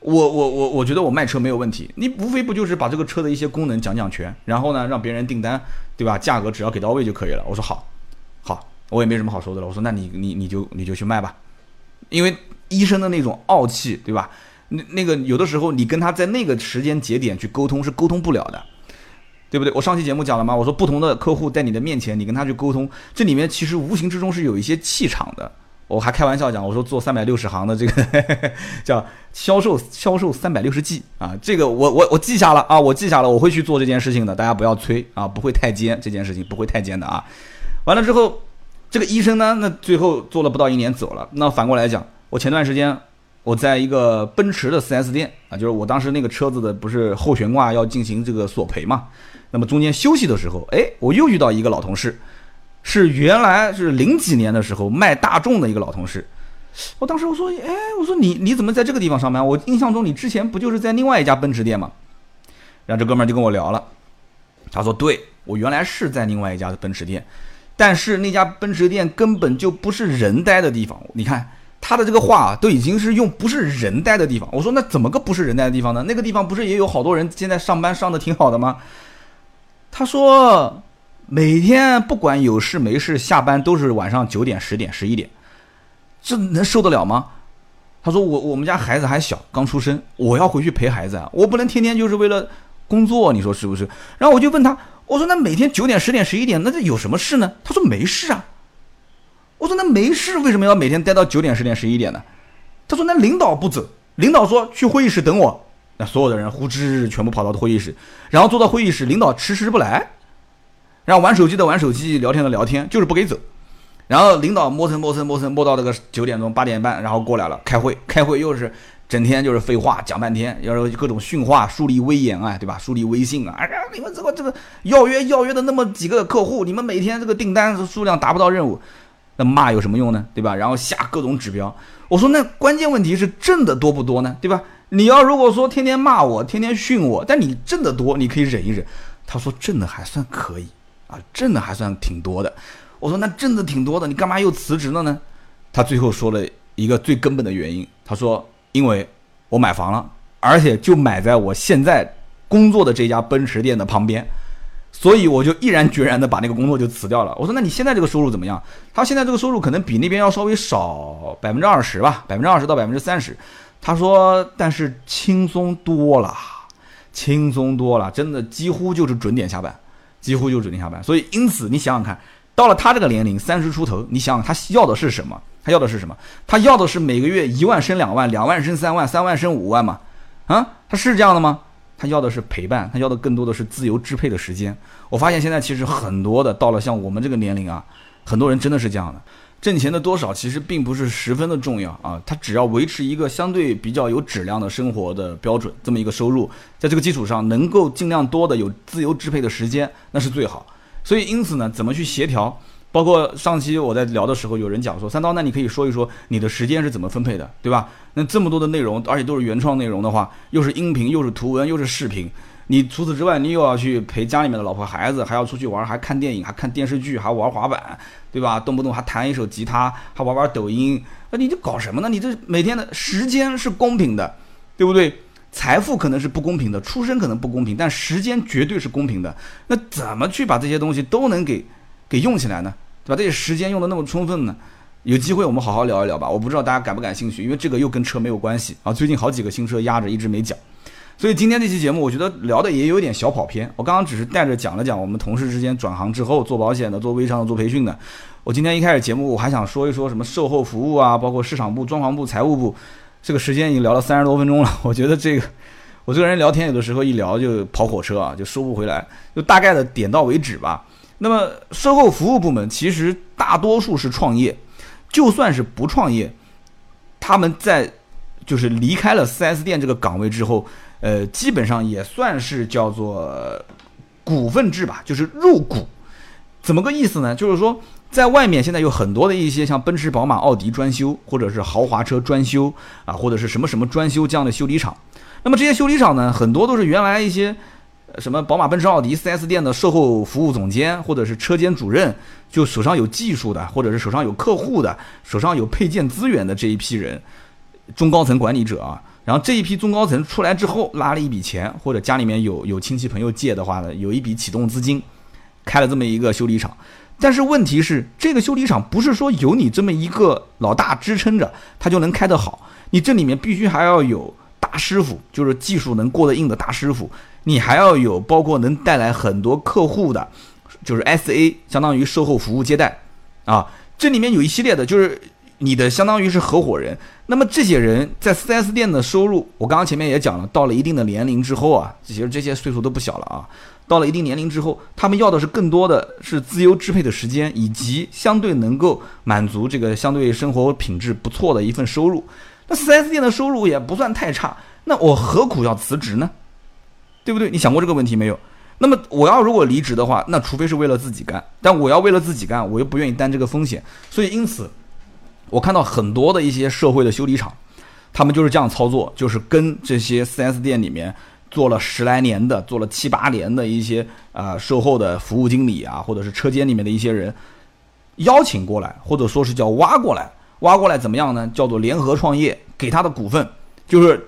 我我我我觉得我卖车没有问题，你无非不就是把这个车的一些功能讲讲全，然后呢让别人订单，对吧？价格只要给到位就可以了。我说好，好。我也没什么好说的了。我说，那你你你就你就去卖吧，因为医生的那种傲气，对吧？那那个有的时候你跟他在那个时间节点去沟通是沟通不了的，对不对？我上期节目讲了吗？我说不同的客户在你的面前，你跟他去沟通，这里面其实无形之中是有一些气场的。我还开玩笑讲，我说做三百六十行的这个 叫销售销售三百六十计啊，这个我我我记下了啊，我记下了，我会去做这件事情的，大家不要催啊，不会太尖，这件事情不会太尖的啊。完了之后。这个医生呢，那最后做了不到一年走了。那反过来讲，我前段时间我在一个奔驰的 4S 店啊，就是我当时那个车子的不是后悬挂要进行这个索赔嘛。那么中间休息的时候，哎，我又遇到一个老同事，是原来是零几年的时候卖大众的一个老同事。我当时我说，哎，我说你你怎么在这个地方上班？我印象中你之前不就是在另外一家奔驰店吗？然后这哥们儿就跟我聊了，他说，对我原来是在另外一家奔驰店。但是那家奔驰店根本就不是人待的地方，你看他的这个话都已经是用不是人待的地方。我说那怎么个不是人待的地方呢？那个地方不是也有好多人现在上班上的挺好的吗？他说每天不管有事没事，下班都是晚上九点、十点、十一点，这能受得了吗？他说我我们家孩子还小，刚出生，我要回去陪孩子啊，我不能天天就是为了工作，你说是不是？然后我就问他。我说那每天九点、十点、十一点，那这有什么事呢？他说没事啊。我说那没事，为什么要每天待到九点、十点、十一点呢？他说那领导不走，领导说去会议室等我。那所有的人呼之全部跑到会议室，然后坐到会议室，领导迟迟不来，然后玩手机的玩手机，聊天的聊天，就是不给走。然后领导磨蹭磨蹭磨蹭磨到那个九点钟、八点半，然后过来了开会，开会又是。整天就是废话讲半天，要是各种训话、树立威严啊，对吧？树立威信啊！哎呀，你们这个这个要约要约的那么几个客户，你们每天这个订单数量达不到任务，那骂有什么用呢？对吧？然后下各种指标。我说那关键问题是挣的多不多呢？对吧？你要如果说天天骂我、天天训我，但你挣得多，你可以忍一忍。他说挣的还算可以啊，挣的还算挺多的。我说那挣的挺多的，你干嘛又辞职了呢？他最后说了一个最根本的原因，他说。因为我买房了，而且就买在我现在工作的这家奔驰店的旁边，所以我就毅然决然的把那个工作就辞掉了。我说，那你现在这个收入怎么样？他现在这个收入可能比那边要稍微少百分之二十吧，百分之二十到百分之三十。他说，但是轻松多了，轻松多了，真的几乎就是准点下班，几乎就准点下班。所以，因此你想想看，到了他这个年龄，三十出头，你想想他要的是什么？他要的是什么？他要的是每个月一万升两万，两万升三万，三万升五万吗？啊，他是这样的吗？他要的是陪伴，他要的更多的是自由支配的时间。我发现现在其实很多的到了像我们这个年龄啊，很多人真的是这样的，挣钱的多少其实并不是十分的重要啊，他只要维持一个相对比较有质量的生活的标准，这么一个收入，在这个基础上能够尽量多的有自由支配的时间，那是最好。所以因此呢，怎么去协调？包括上期我在聊的时候，有人讲说三刀，那你可以说一说你的时间是怎么分配的，对吧？那这么多的内容，而且都是原创内容的话，又是音频，又是图文，又是视频，你除此之外，你又要去陪家里面的老婆孩子，还要出去玩，还看电影，还看电视剧，还玩滑板，对吧？动不动还弹一首吉他，还玩玩抖音，那你这搞什么呢？你这每天的时间是公平的，对不对？财富可能是不公平的，出身可能不公平，但时间绝对是公平的。那怎么去把这些东西都能给给用起来呢？对吧？这些时间用的那么充分呢？有机会我们好好聊一聊吧。我不知道大家感不感兴趣，因为这个又跟车没有关系啊。最近好几个新车压着，一直没讲。所以今天这期节目，我觉得聊的也有点小跑偏。我刚刚只是带着讲了讲我们同事之间转行之后做保险的、做微商的、做培训的。我今天一开始节目，我还想说一说什么售后服务啊，包括市场部、装潢部、财务部。这个时间已经聊了三十多分钟了，我觉得这个我这个人聊天有的时候一聊就跑火车啊，就收不回来，就大概的点到为止吧。那么，售后服务部门其实大多数是创业，就算是不创业，他们在就是离开了 4S 店这个岗位之后，呃，基本上也算是叫做股份制吧，就是入股。怎么个意思呢？就是说，在外面现在有很多的一些像奔驰、宝马、奥迪专修，或者是豪华车专修啊，或者是什么什么专修这样的修理厂。那么这些修理厂呢，很多都是原来一些。什么宝马、奔驰、奥迪 4S 店的售后服务总监，或者是车间主任，就手上有技术的，或者是手上有客户的，手上有配件资源的这一批人，中高层管理者啊。然后这一批中高层出来之后，拉了一笔钱，或者家里面有有亲戚朋友借的话呢，有一笔启动资金，开了这么一个修理厂。但是问题是，这个修理厂不是说有你这么一个老大支撑着，它就能开得好。你这里面必须还要有大师傅，就是技术能过得硬的大师傅。你还要有包括能带来很多客户的，就是 S A，相当于售后服务接待，啊，这里面有一系列的，就是你的相当于是合伙人。那么这些人在 4S 店的收入，我刚刚前面也讲了，到了一定的年龄之后啊，其实这些岁数都不小了啊，到了一定年龄之后，他们要的是更多的是自由支配的时间，以及相对能够满足这个相对生活品质不错的一份收入。那 4S 店的收入也不算太差，那我何苦要辞职呢？对不对？你想过这个问题没有？那么我要如果离职的话，那除非是为了自己干，但我要为了自己干，我又不愿意担这个风险，所以因此，我看到很多的一些社会的修理厂，他们就是这样操作，就是跟这些 4S 店里面做了十来年的、做了七八年的一些啊售后的服务经理啊，或者是车间里面的一些人邀请过来，或者说是叫挖过来，挖过来怎么样呢？叫做联合创业，给他的股份就是。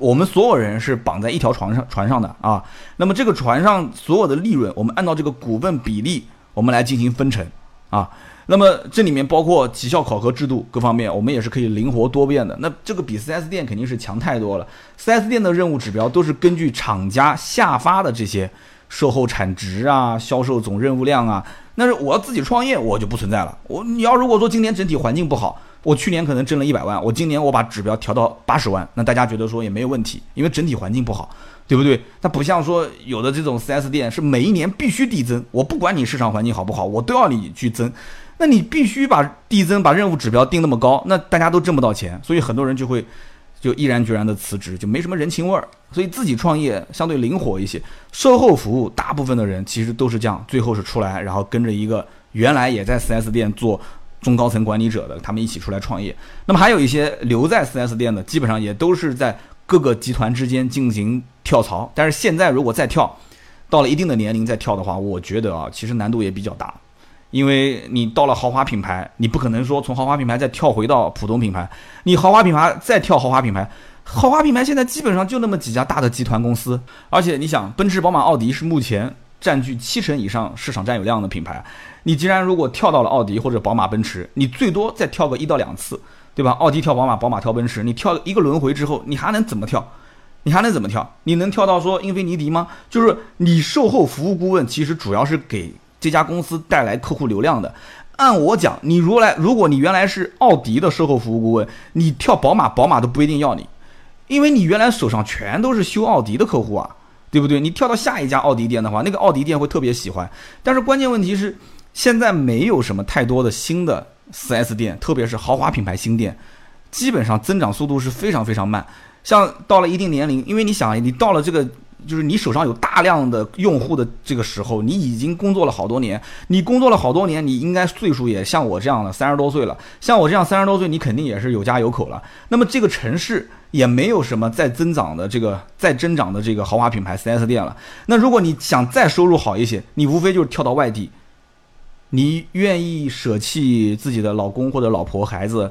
我们所有人是绑在一条船上船上的啊，那么这个船上所有的利润，我们按照这个股份比例，我们来进行分成啊。那么这里面包括绩效考核制度各方面，我们也是可以灵活多变的。那这个比 4S 店肯定是强太多了。4S 店的任务指标都是根据厂家下发的这些售后产值啊、销售总任务量啊。那是我要自己创业，我就不存在了。我你要如果说今年整体环境不好。我去年可能挣了一百万，我今年我把指标调到八十万，那大家觉得说也没有问题，因为整体环境不好，对不对？它不像说有的这种 4S 店是每一年必须递增，我不管你市场环境好不好，我都要你去增，那你必须把递增把任务指标定那么高，那大家都挣不到钱，所以很多人就会就毅然决然的辞职，就没什么人情味儿，所以自己创业相对灵活一些。售后服务大部分的人其实都是这样，最后是出来，然后跟着一个原来也在 4S 店做。中高层管理者的，他们一起出来创业。那么还有一些留在 4S 店的，基本上也都是在各个集团之间进行跳槽。但是现在如果再跳，到了一定的年龄再跳的话，我觉得啊，其实难度也比较大，因为你到了豪华品牌，你不可能说从豪华品牌再跳回到普通品牌，你豪华品牌再跳豪华品牌，豪华品牌现在基本上就那么几家大的集团公司，而且你想，奔驰、宝马、奥迪是目前占据七成以上市场占有量的品牌，你既然如果跳到了奥迪或者宝马、奔驰，你最多再跳个一到两次，对吧？奥迪跳宝马，宝马跳奔驰，你跳一个轮回之后，你还能怎么跳？你还能怎么跳？你能跳到说英菲尼迪吗？就是你售后服务顾问，其实主要是给这家公司带来客户流量的。按我讲，你如来，如果你原来是奥迪的售后服务顾问，你跳宝马，宝马都不一定要你，因为你原来手上全都是修奥迪的客户啊，对不对？你跳到下一家奥迪店的话，那个奥迪店会特别喜欢。但是关键问题是，现在没有什么太多的新的 4S 店，特别是豪华品牌新店，基本上增长速度是非常非常慢。像到了一定年龄，因为你想，你到了这个，就是你手上有大量的用户的这个时候，你已经工作了好多年，你工作了好多年，你应该岁数也像我这样的三十多岁了。像我这样三十多岁，你肯定也是有家有口了。那么这个城市也没有什么再增长的这个再增长的这个豪华品牌 4S 店了。那如果你想再收入好一些，你无非就是跳到外地。你愿意舍弃自己的老公或者老婆孩子？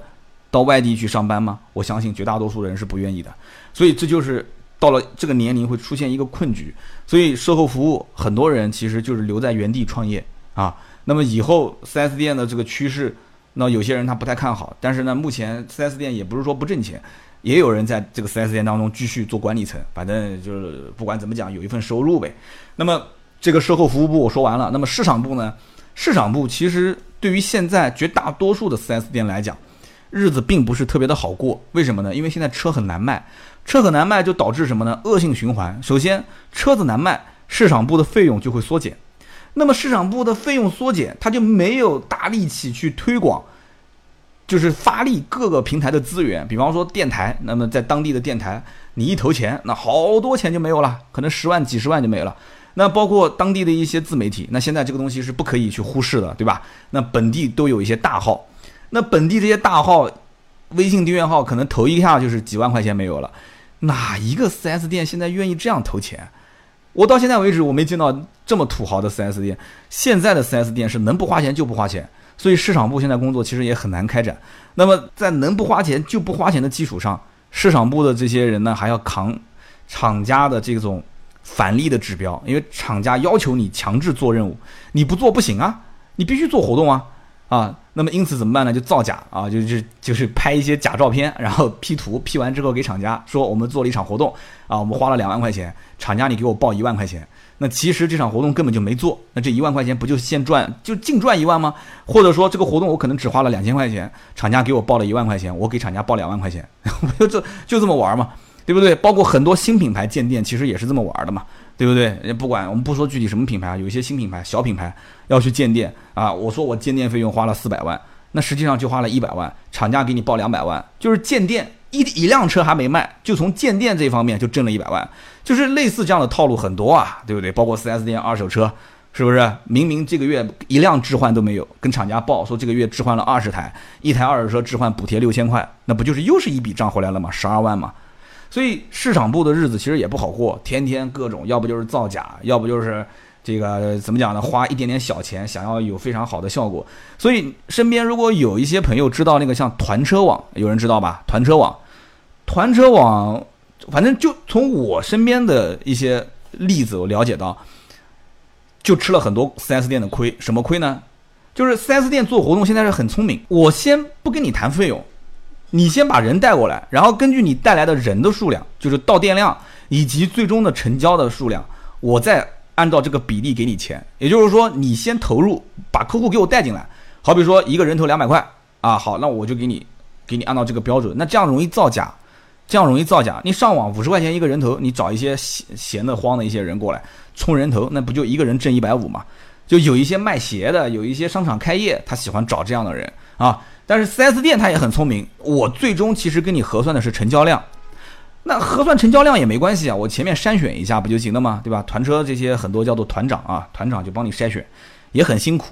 到外地去上班吗？我相信绝大多数人是不愿意的，所以这就是到了这个年龄会出现一个困局。所以售后服务很多人其实就是留在原地创业啊。那么以后 4S 店的这个趋势，那有些人他不太看好，但是呢，目前 4S 店也不是说不挣钱，也有人在这个 4S 店当中继续做管理层，反正就是不管怎么讲有一份收入呗。那么这个售后服务部我说完了，那么市场部呢？市场部其实对于现在绝大多数的 4S 店来讲，日子并不是特别的好过，为什么呢？因为现在车很难卖，车很难卖就导致什么呢？恶性循环。首先，车子难卖，市场部的费用就会缩减。那么市场部的费用缩减，他就没有大力气去推广，就是发力各个平台的资源。比方说电台，那么在当地的电台，你一投钱，那好多钱就没有了，可能十万、几十万就没了。那包括当地的一些自媒体，那现在这个东西是不可以去忽视的，对吧？那本地都有一些大号。那本地这些大号，微信订阅号可能投一下就是几万块钱没有了，哪一个 4S 店现在愿意这样投钱？我到现在为止我没见到这么土豪的 4S 店。现在的 4S 店是能不花钱就不花钱，所以市场部现在工作其实也很难开展。那么在能不花钱就不花钱的基础上，市场部的这些人呢还要扛厂家的这种返利的指标，因为厂家要求你强制做任务，你不做不行啊，你必须做活动啊。啊，那么因此怎么办呢？就造假啊，就就就是拍一些假照片，然后 P 图，P 完之后给厂家说我们做了一场活动啊，我们花了两万块钱，厂家你给我报一万块钱。那其实这场活动根本就没做，那这一万块钱不就现赚就净赚一万吗？或者说这个活动我可能只花了两千块钱，厂家给我报了一万块钱，我给厂家报两万块钱，就这就这么玩嘛，对不对？包括很多新品牌建店其实也是这么玩的嘛。对不对？也不管我们不说具体什么品牌啊，有一些新品牌、小品牌要去建店啊。我说我建店费用花了四百万，那实际上就花了一百万，厂家给你报两百万，就是建店一一辆车还没卖，就从建店这方面就挣了一百万，就是类似这样的套路很多啊，对不对？包括 4S 店二手车，是不是？明明这个月一辆置换都没有，跟厂家报说这个月置换了二十台，一台二手车置换补贴六千块，那不就是又是一笔账回来了吗？十二万嘛。所以市场部的日子其实也不好过，天天各种，要不就是造假，要不就是这个怎么讲呢？花一点点小钱，想要有非常好的效果。所以身边如果有一些朋友知道那个像团车网，有人知道吧？团车网，团车网，反正就从我身边的一些例子，我了解到，就吃了很多 4S 店的亏。什么亏呢？就是 4S 店做活动现在是很聪明，我先不跟你谈费用。你先把人带过来，然后根据你带来的人的数量，就是到店量以及最终的成交的数量，我再按照这个比例给你钱。也就是说，你先投入，把客户给我带进来。好比说一个人头两百块啊，好，那我就给你，给你按照这个标准。那这样容易造假，这样容易造假。你上网五十块钱一个人头，你找一些闲闲得慌的一些人过来充人头，那不就一个人挣一百五嘛？就有一些卖鞋的，有一些商场开业，他喜欢找这样的人啊。但是 4S 店他也很聪明，我最终其实跟你核算的是成交量，那核算成交量也没关系啊，我前面筛选一下不就行了吗？对吧？团车这些很多叫做团长啊，团长就帮你筛选，也很辛苦。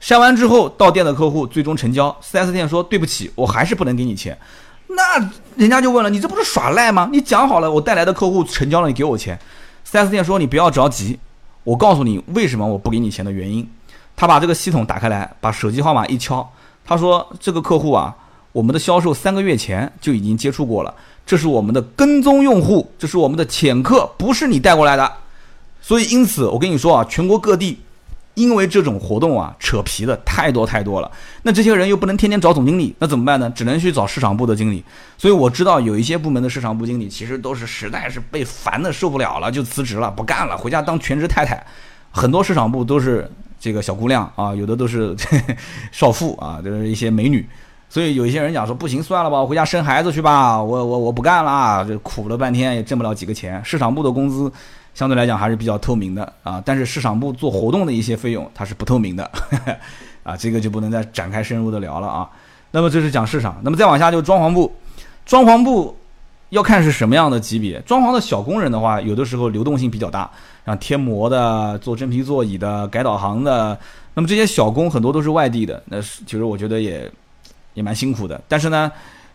筛完之后到店的客户最终成交，4S 店说对不起，我还是不能给你钱。那人家就问了，你这不是耍赖吗？你讲好了，我带来的客户成交了，你给我钱。4S 店说你不要着急，我告诉你为什么我不给你钱的原因。他把这个系统打开来，把手机号码一敲，他说这个客户啊，我们的销售三个月前就已经接触过了，这是我们的跟踪用户，这是我们的潜客，不是你带过来的。所以因此，我跟你说啊，全国各地。因为这种活动啊，扯皮的太多太多了。那这些人又不能天天找总经理，那怎么办呢？只能去找市场部的经理。所以我知道有一些部门的市场部经理，其实都是实在是被烦的受不了了，就辞职了，不干了，回家当全职太太。很多市场部都是这个小姑娘啊，有的都是 少妇啊，都是一些美女。所以有一些人讲说，不行，算了吧，我回家生孩子去吧，我我我不干了，这苦了半天也挣不了几个钱。市场部的工资。相对来讲还是比较透明的啊，但是市场部做活动的一些费用它是不透明的，啊，这个就不能再展开深入的聊了啊。那么这是讲市场，那么再往下就装潢部，装潢部要看是什么样的级别，装潢的小工人的话，有的时候流动性比较大，像贴膜的、做真皮座椅的、改导航的，那么这些小工很多都是外地的，那是其实我觉得也也蛮辛苦的，但是呢，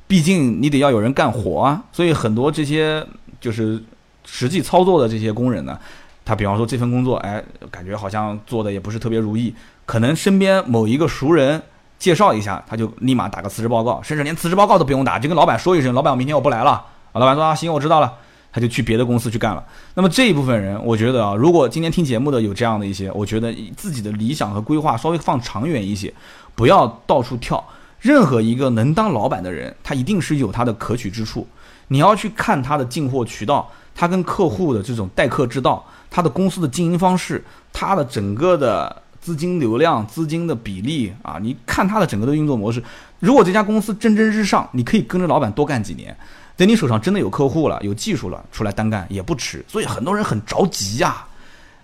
毕竟你得要有人干活啊，所以很多这些就是。实际操作的这些工人呢，他比方说这份工作，哎，感觉好像做的也不是特别如意，可能身边某一个熟人介绍一下，他就立马打个辞职报告，甚至连辞职报告都不用打，就跟老板说一声，老板，我明天我不来了。啊，老板说啊，行，我知道了，他就去别的公司去干了。那么这一部分人，我觉得啊，如果今天听节目的有这样的一些，我觉得自己的理想和规划稍微放长远一些，不要到处跳。任何一个能当老板的人，他一定是有他的可取之处，你要去看他的进货渠道。他跟客户的这种待客之道，他的公司的经营方式，他的整个的资金流量、资金的比例啊，你看他的整个的运作模式。如果这家公司蒸蒸日上，你可以跟着老板多干几年，等你手上真的有客户了、有技术了，出来单干也不迟。所以很多人很着急呀，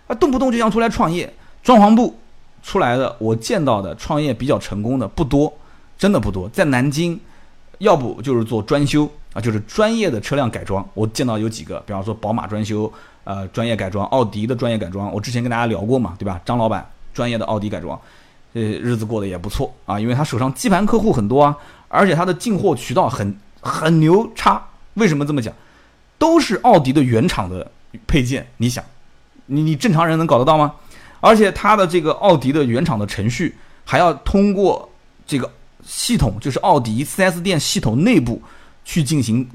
啊，动不动就想出来创业。装潢部出来的，我见到的创业比较成功的不多，真的不多。在南京，要不就是做专修。啊，就是专业的车辆改装，我见到有几个，比方说宝马专修，呃，专业改装，奥迪的专业改装，我之前跟大家聊过嘛，对吧？张老板专业的奥迪改装，呃，日子过得也不错啊，因为他手上基盘客户很多啊，而且他的进货渠道很很牛叉。为什么这么讲？都是奥迪的原厂的配件，你想，你你正常人能搞得到吗？而且他的这个奥迪的原厂的程序还要通过这个系统，就是奥迪 4S 店系统内部。去进行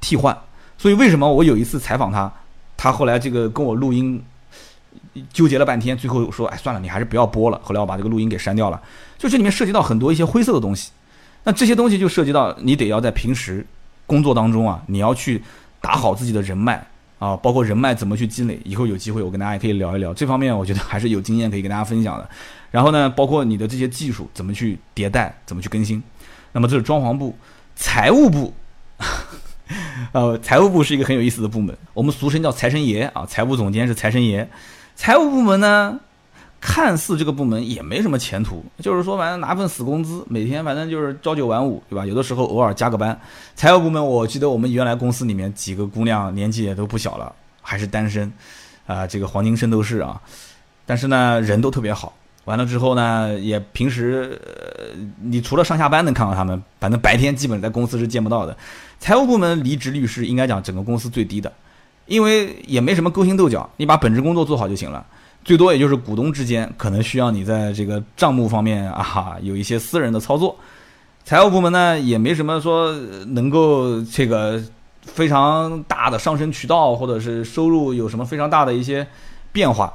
替换，所以为什么我有一次采访他，他后来这个跟我录音，纠结了半天，最后说，哎，算了，你还是不要播了。后来我把这个录音给删掉了。就这里面涉及到很多一些灰色的东西，那这些东西就涉及到你得要在平时工作当中啊，你要去打好自己的人脉啊，包括人脉怎么去积累。以后有机会我跟大家也可以聊一聊这方面，我觉得还是有经验可以跟大家分享的。然后呢，包括你的这些技术怎么去迭代，怎么去更新。那么这是装潢部、财务部。呃，财务部是一个很有意思的部门，我们俗称叫财神爷啊。财务总监是财神爷，财务部门呢，看似这个部门也没什么前途，就是说反正拿份死工资，每天反正就是朝九晚五，对吧？有的时候偶尔加个班。财务部门，我记得我们原来公司里面几个姑娘年纪也都不小了，还是单身，啊，这个黄金圣斗士啊，但是呢，人都特别好。完了之后呢，也平时，呃，你除了上下班能看到他们，反正白天基本在公司是见不到的。财务部门离职率是应该讲整个公司最低的，因为也没什么勾心斗角，你把本职工作做好就行了。最多也就是股东之间可能需要你在这个账目方面啊有一些私人的操作。财务部门呢也没什么说能够这个非常大的上升渠道，或者是收入有什么非常大的一些变化。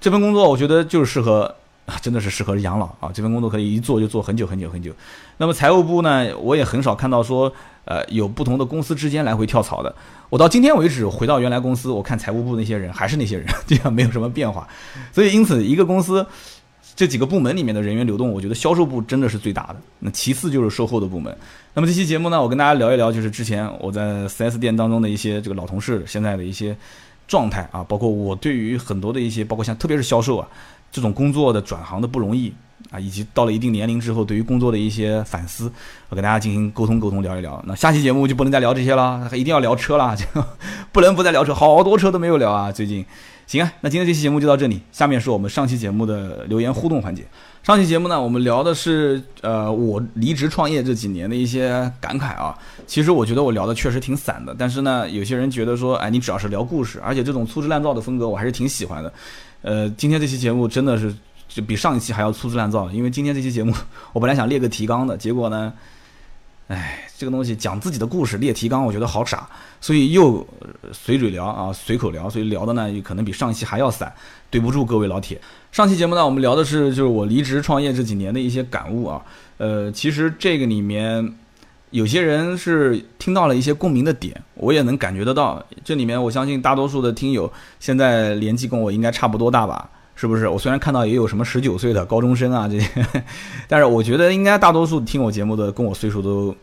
这份工作我觉得就是适合。啊，真的是适合养老啊！这份工作可以一做就做很久很久很久。那么财务部呢，我也很少看到说，呃，有不同的公司之间来回跳槽的。我到今天为止回到原来公司，我看财务部那些人还是那些人，这样没有什么变化。所以因此，一个公司这几个部门里面的人员流动，我觉得销售部真的是最大的。那其次就是售后的部门。那么这期节目呢，我跟大家聊一聊，就是之前我在 4S 店当中的一些这个老同事现在的一些状态啊，包括我对于很多的一些，包括像特别是销售啊。这种工作的转行的不容易啊，以及到了一定年龄之后，对于工作的一些反思，我跟大家进行沟通沟通，聊一聊。那下期节目就不能再聊这些了，一定要聊车了，就 不能不再聊车，好多车都没有聊啊。最近，行啊，那今天这期节目就到这里。下面是我们上期节目的留言互动环节。上期节目呢，我们聊的是呃我离职创业这几年的一些感慨啊。其实我觉得我聊的确实挺散的，但是呢，有些人觉得说，哎，你只要是聊故事，而且这种粗制滥造的风格，我还是挺喜欢的。呃，今天这期节目真的是就比上一期还要粗制滥造。因为今天这期节目，我本来想列个提纲的，结果呢，哎，这个东西讲自己的故事列提纲，我觉得好傻，所以又随嘴聊啊，随口聊，所以聊的呢可能比上一期还要散，对不住各位老铁。上期节目呢，我们聊的是就是我离职创业这几年的一些感悟啊，呃，其实这个里面。有些人是听到了一些共鸣的点，我也能感觉得到。这里面我相信大多数的听友现在年纪跟我应该差不多大吧？是不是？我虽然看到也有什么十九岁的高中生啊这些，但是我觉得应该大多数听我节目的跟我岁数都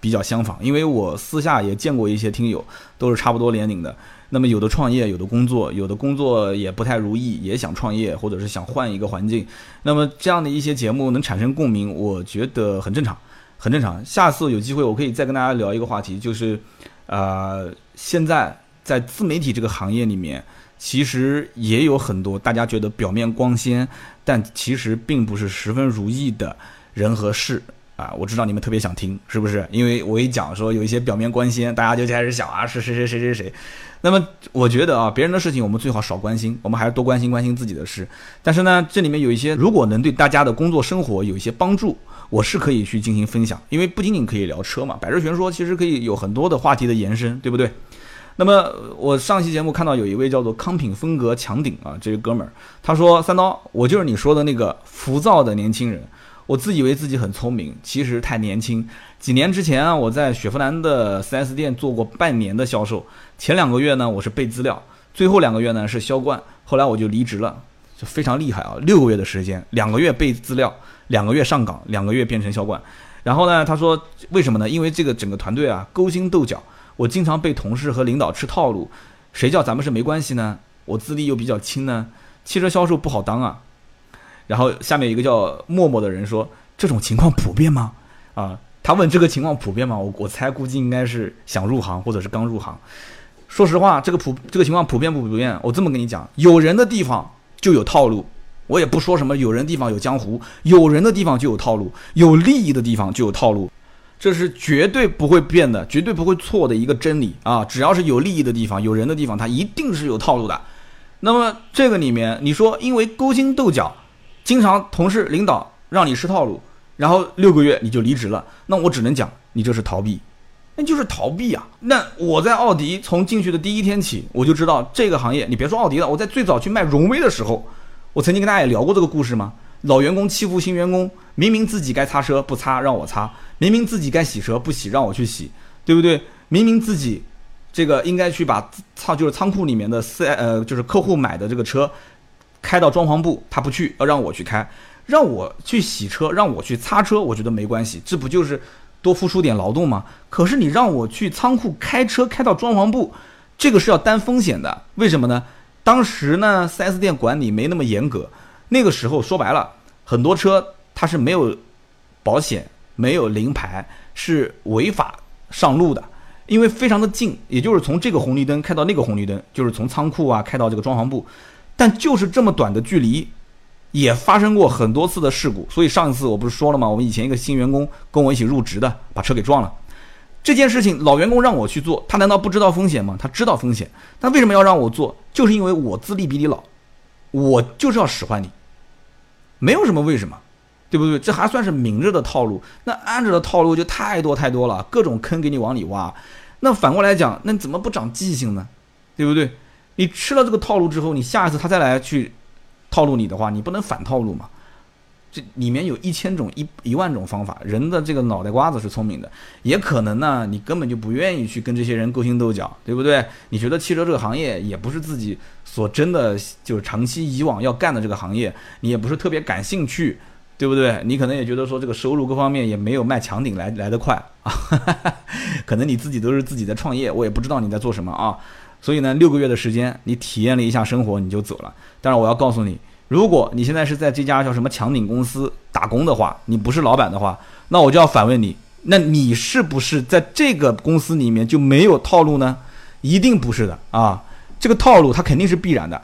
比较相仿，因为我私下也见过一些听友都是差不多年龄的。那么有的创业，有的工作，有的工作也不太如意，也想创业或者是想换一个环境。那么这样的一些节目能产生共鸣，我觉得很正常。很正常，下次有机会我可以再跟大家聊一个话题，就是，呃，现在在自媒体这个行业里面，其实也有很多大家觉得表面光鲜，但其实并不是十分如意的人和事啊。我知道你们特别想听，是不是？因为我一讲说有一些表面光鲜，大家就开始想啊，是谁谁谁谁谁。那么我觉得啊，别人的事情我们最好少关心，我们还是多关心关心自己的事。但是呢，这里面有一些如果能对大家的工作生活有一些帮助。我是可以去进行分享，因为不仅仅可以聊车嘛，百日全说其实可以有很多的话题的延伸，对不对？那么我上期节目看到有一位叫做康品风格强顶啊，这个哥们儿，他说三刀，我就是你说的那个浮躁的年轻人，我自以为自己很聪明，其实太年轻。几年之前啊，我在雪佛兰的 4S 店做过半年的销售，前两个月呢我是备资料，最后两个月呢是销冠，后来我就离职了，就非常厉害啊，六个月的时间，两个月备资料。两个月上岗，两个月变成销冠，然后呢？他说为什么呢？因为这个整个团队啊勾心斗角，我经常被同事和领导吃套路。谁叫咱们是没关系呢？我资历又比较轻呢，汽车销售不好当啊。然后下面一个叫默默的人说：“这种情况普遍吗？”啊，他问这个情况普遍吗？我我猜估计应该是想入行或者是刚入行。说实话，这个普这个情况普遍不普遍？我这么跟你讲，有人的地方就有套路。我也不说什么有人地方有江湖，有人的地方就有套路，有利益的地方就有套路，这是绝对不会变的，绝对不会错的一个真理啊！只要是有利益的地方，有人的地方，它一定是有套路的。那么这个里面，你说因为勾心斗角，经常同事领导让你吃套路，然后六个月你就离职了，那我只能讲你这是逃避，那就是逃避啊！那我在奥迪从进去的第一天起，我就知道这个行业，你别说奥迪了，我在最早去卖荣威的时候。我曾经跟大家也聊过这个故事吗？老员工欺负新员工，明明自己该擦车不擦，让我擦；明明自己该洗车不洗，让我去洗，对不对？明明自己这个应该去把仓就是仓库里面的四呃就是客户买的这个车开到装潢部，他不去，要让我去开，让我去洗车，让我去擦车，我觉得没关系，这不就是多付出点劳动吗？可是你让我去仓库开车开到装潢部，这个是要担风险的，为什么呢？当时呢，4S 店管理没那么严格。那个时候说白了，很多车它是没有保险、没有临牌，是违法上路的。因为非常的近，也就是从这个红绿灯开到那个红绿灯，就是从仓库啊开到这个装潢部。但就是这么短的距离，也发生过很多次的事故。所以上一次我不是说了吗？我们以前一个新员工跟我一起入职的，把车给撞了。这件事情老员工让我去做，他难道不知道风险吗？他知道风险，他为什么要让我做？就是因为我资历比你老，我就是要使唤你，没有什么为什么，对不对？这还算是明着的套路，那暗着的套路就太多太多了，各种坑给你往里挖。那反过来讲，那怎么不长记性呢？对不对？你吃了这个套路之后，你下一次他再来去套路你的话，你不能反套路嘛？这里面有一千种一一万种方法，人的这个脑袋瓜子是聪明的，也可能呢，你根本就不愿意去跟这些人勾心斗角，对不对？你觉得汽车这个行业也不是自己所真的就是长期以往要干的这个行业，你也不是特别感兴趣，对不对？你可能也觉得说这个收入各方面也没有卖墙顶来来得快啊，可能你自己都是自己在创业，我也不知道你在做什么啊，所以呢，六个月的时间你体验了一下生活你就走了，但是我要告诉你。如果你现在是在这家叫什么强顶公司打工的话，你不是老板的话，那我就要反问你，那你是不是在这个公司里面就没有套路呢？一定不是的啊，这个套路它肯定是必然的，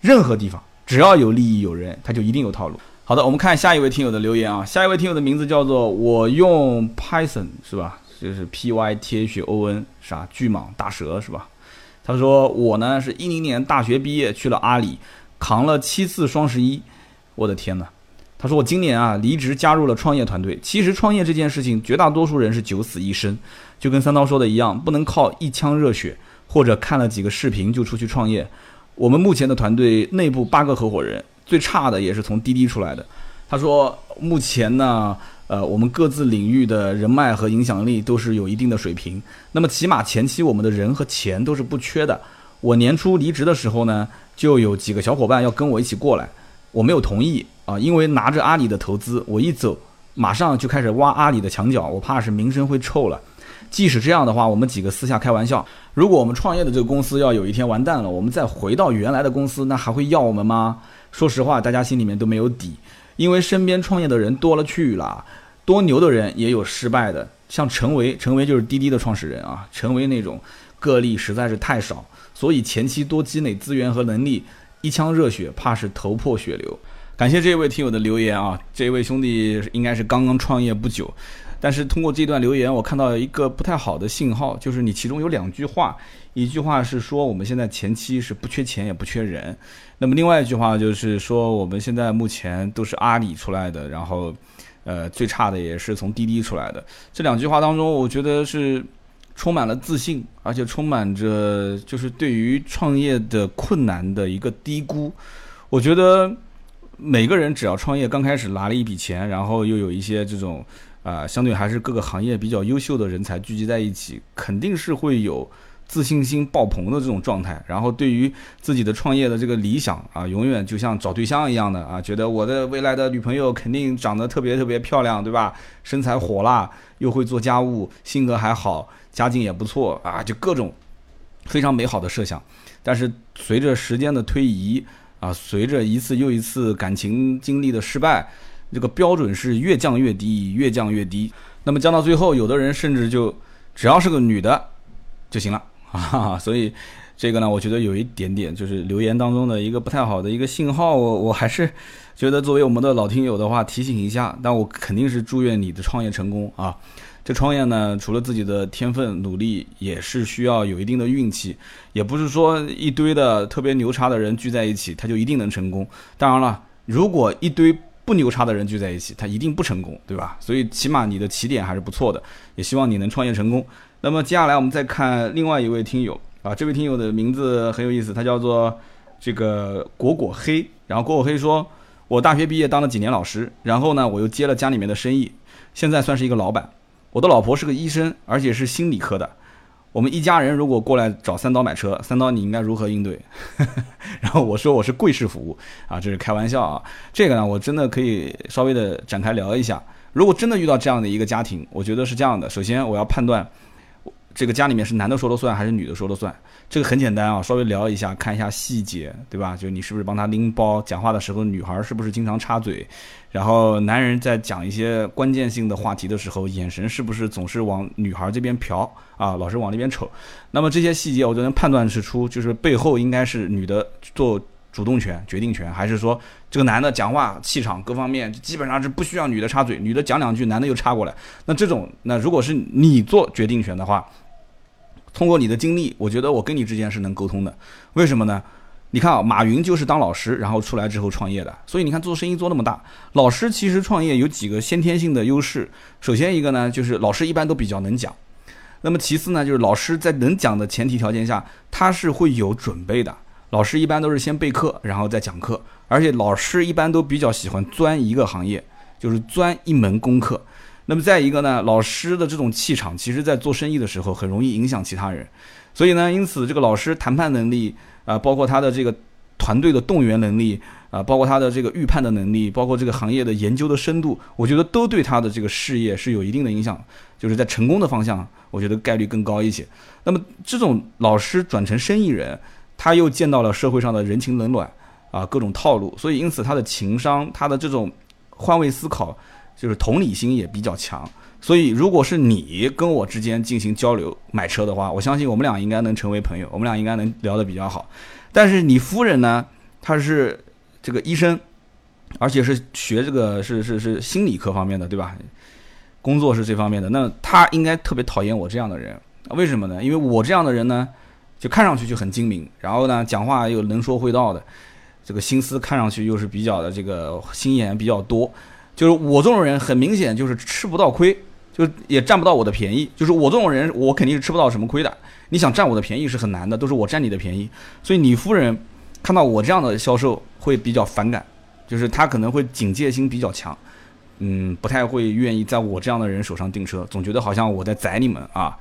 任何地方只要有利益有人，它就一定有套路。好的，我们看下一位听友的留言啊，下一位听友的名字叫做我用 Python 是吧？就是 P Y T H O N 啥巨蟒大蛇是吧？他说我呢是一零年大学毕业去了阿里。扛了七次双十一，我的天哪！他说我今年啊离职加入了创业团队。其实创业这件事情，绝大多数人是九死一生，就跟三刀说的一样，不能靠一腔热血或者看了几个视频就出去创业。我们目前的团队内部八个合伙人，最差的也是从滴滴出来的。他说目前呢，呃，我们各自领域的人脉和影响力都是有一定的水平。那么起码前期我们的人和钱都是不缺的。我年初离职的时候呢，就有几个小伙伴要跟我一起过来，我没有同意。啊，因为拿着阿里的投资，我一走，马上就开始挖阿里的墙角，我怕是名声会臭了。即使这样的话，我们几个私下开玩笑，如果我们创业的这个公司要有一天完蛋了，我们再回到原来的公司，那还会要我们吗？说实话，大家心里面都没有底，因为身边创业的人多了去了，多牛的人也有失败的，像陈维，陈维就是滴滴的创始人啊，陈维那种个例实在是太少，所以前期多积累资源和能力，一腔热血怕是头破血流。感谢这位听友的留言啊，这位兄弟应该是刚刚创业不久，但是通过这段留言，我看到一个不太好的信号，就是你其中有两句话，一句话是说我们现在前期是不缺钱也不缺人，那么另外一句话就是说我们现在目前都是阿里出来的，然后，呃，最差的也是从滴滴出来的。这两句话当中，我觉得是充满了自信，而且充满着就是对于创业的困难的一个低估，我觉得。每个人只要创业刚开始拿了一笔钱，然后又有一些这种啊，相对还是各个行业比较优秀的人才聚集在一起，肯定是会有自信心爆棚的这种状态。然后对于自己的创业的这个理想啊，永远就像找对象一样的啊，觉得我的未来的女朋友肯定长得特别特别漂亮，对吧？身材火辣，又会做家务，性格还好，家境也不错啊，就各种非常美好的设想。但是随着时间的推移，啊，随着一次又一次感情经历的失败，这个标准是越降越低，越降越低。那么降到最后，有的人甚至就只要是个女的就行了啊。所以这个呢，我觉得有一点点就是留言当中的一个不太好的一个信号。我我还是觉得作为我们的老听友的话，提醒一下。但我肯定是祝愿你的创业成功啊。这创业呢，除了自己的天分努力，也是需要有一定的运气，也不是说一堆的特别牛叉的人聚在一起，他就一定能成功。当然了，如果一堆不牛叉的人聚在一起，他一定不成功，对吧？所以起码你的起点还是不错的，也希望你能创业成功。那么接下来我们再看另外一位听友啊，这位听友的名字很有意思，他叫做这个果果黑。然后果果黑说，我大学毕业当了几年老师，然后呢，我又接了家里面的生意，现在算是一个老板。我的老婆是个医生，而且是心理科的。我们一家人如果过来找三刀买车，三刀你应该如何应对？然后我说我是贵式服务啊，这是开玩笑啊。这个呢，我真的可以稍微的展开聊一下。如果真的遇到这样的一个家庭，我觉得是这样的：首先我要判断。这个家里面是男的说了算还是女的说了算？这个很简单啊，稍微聊一下，看一下细节，对吧？就你是不是帮他拎包？讲话的时候，女孩是不是经常插嘴？然后男人在讲一些关键性的话题的时候，眼神是不是总是往女孩这边瞟啊？老是往那边瞅？那么这些细节，我就能判断是出，就是背后应该是女的做。主动权、决定权，还是说这个男的讲话气场各方面基本上是不需要女的插嘴，女的讲两句，男的又插过来。那这种，那如果是你做决定权的话，通过你的经历，我觉得我跟你之间是能沟通的。为什么呢？你看啊，马云就是当老师，然后出来之后创业的。所以你看做生意做那么大，老师其实创业有几个先天性的优势。首先一个呢，就是老师一般都比较能讲。那么其次呢，就是老师在能讲的前提条件下，他是会有准备的。老师一般都是先备课，然后再讲课，而且老师一般都比较喜欢钻一个行业，就是钻一门功课。那么再一个呢，老师的这种气场，其实在做生意的时候很容易影响其他人。所以呢，因此这个老师谈判能力啊，包括他的这个团队的动员能力啊，包括他的这个预判的能力，包括这个行业的研究的深度，我觉得都对他的这个事业是有一定的影响。就是在成功的方向，我觉得概率更高一些。那么这种老师转成生意人。他又见到了社会上的人情冷暖，啊，各种套路，所以因此他的情商，他的这种换位思考，就是同理心也比较强。所以如果是你跟我之间进行交流买车的话，我相信我们俩应该能成为朋友，我们俩应该能聊得比较好。但是你夫人呢，她是这个医生，而且是学这个是是是心理科方面的，对吧？工作是这方面的，那她应该特别讨厌我这样的人，为什么呢？因为我这样的人呢。就看上去就很精明，然后呢，讲话又能说会道的，这个心思看上去又是比较的这个心眼比较多，就是我这种人很明显就是吃不到亏，就也占不到我的便宜。就是我这种人，我肯定是吃不到什么亏的。你想占我的便宜是很难的，都是我占你的便宜。所以你夫人看到我这样的销售会比较反感，就是她可能会警戒心比较强，嗯，不太会愿意在我这样的人手上订车，总觉得好像我在宰你们啊。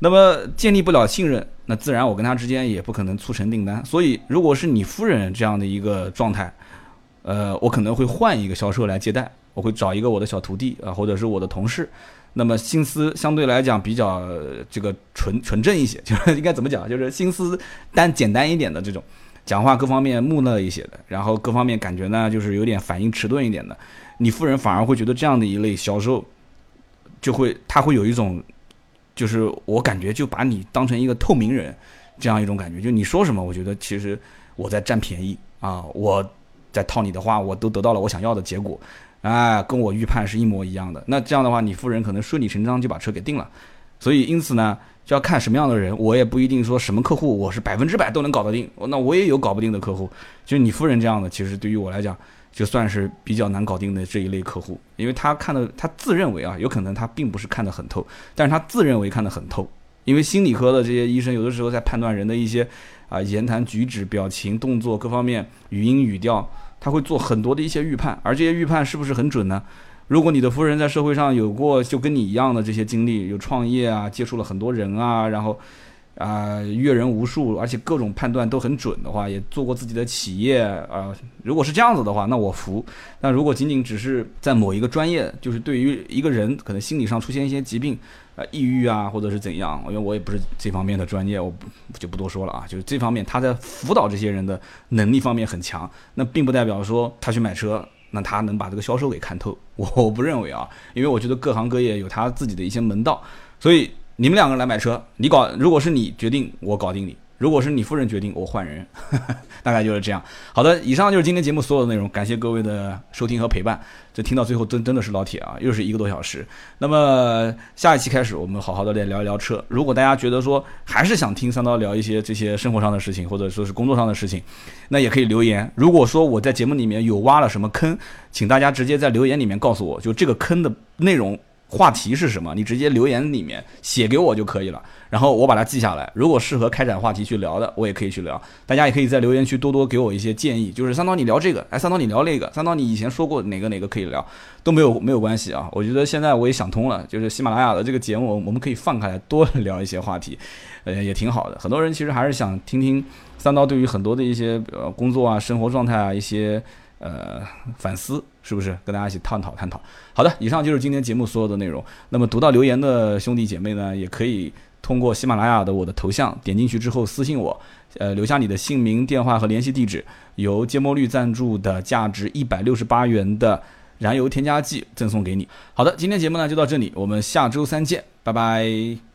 那么建立不了信任，那自然我跟他之间也不可能促成订单。所以，如果是你夫人这样的一个状态，呃，我可能会换一个销售来接待，我会找一个我的小徒弟啊，或者是我的同事。那么心思相对来讲比较这个纯纯正一些，就是应该怎么讲，就是心思单简单一点的这种，讲话各方面木讷一些的，然后各方面感觉呢就是有点反应迟钝一点的，你夫人反而会觉得这样的一类销售，就会他会有一种。就是我感觉就把你当成一个透明人，这样一种感觉。就你说什么，我觉得其实我在占便宜啊，我在套你的话，我都得到了我想要的结果，啊，跟我预判是一模一样的。那这样的话，你夫人可能顺理成章就把车给定了。所以因此呢，就要看什么样的人，我也不一定说什么客户我是百分之百都能搞得定。那我也有搞不定的客户，就是你夫人这样的，其实对于我来讲。就算是比较难搞定的这一类客户，因为他看的，他自认为啊，有可能他并不是看得很透，但是他自认为看得很透。因为心理科的这些医生，有的时候在判断人的一些啊言谈举止、表情、动作各方面、语音语调，他会做很多的一些预判，而这些预判是不是很准呢？如果你的夫人在社会上有过就跟你一样的这些经历，有创业啊，接触了很多人啊，然后。啊，阅人无数，而且各种判断都很准的话，也做过自己的企业啊。如果是这样子的话，那我服。但如果仅仅只是在某一个专业，就是对于一个人可能心理上出现一些疾病，啊，抑郁啊，或者是怎样，因为我也不是这方面的专业，我就不多说了啊。就是这方面他在辅导这些人的能力方面很强，那并不代表说他去买车，那他能把这个销售给看透。我 我不认为啊，因为我觉得各行各业有他自己的一些门道，所以。你们两个人来买车，你搞，如果是你决定，我搞定你；如果是你夫人决定，我换人，大概就是这样。好的，以上就是今天节目所有的内容，感谢各位的收听和陪伴。这听到最后真真的是老铁啊，又是一个多小时。那么下一期开始，我们好好的来聊一聊车。如果大家觉得说还是想听三刀聊一些这些生活上的事情，或者说是工作上的事情，那也可以留言。如果说我在节目里面有挖了什么坑，请大家直接在留言里面告诉我，就这个坑的内容。话题是什么？你直接留言里面写给我就可以了，然后我把它记下来。如果适合开展话题去聊的，我也可以去聊。大家也可以在留言区多多给我一些建议，就是三刀你聊这个，哎，三刀你聊那个，三刀你以前说过哪个哪个可以聊，都没有没有关系啊。我觉得现在我也想通了，就是喜马拉雅的这个节目，我们可以放开来多聊一些话题，呃，也挺好的。很多人其实还是想听听三刀对于很多的一些呃工作啊、生活状态啊一些。呃，反思是不是跟大家一起探讨探讨？好的，以上就是今天节目所有的内容。那么读到留言的兄弟姐妹呢，也可以通过喜马拉雅的我的头像点进去之后私信我，呃，留下你的姓名、电话和联系地址，由芥末绿赞助的价值一百六十八元的燃油添加剂赠送给你。好的，今天节目呢就到这里，我们下周三见，拜拜。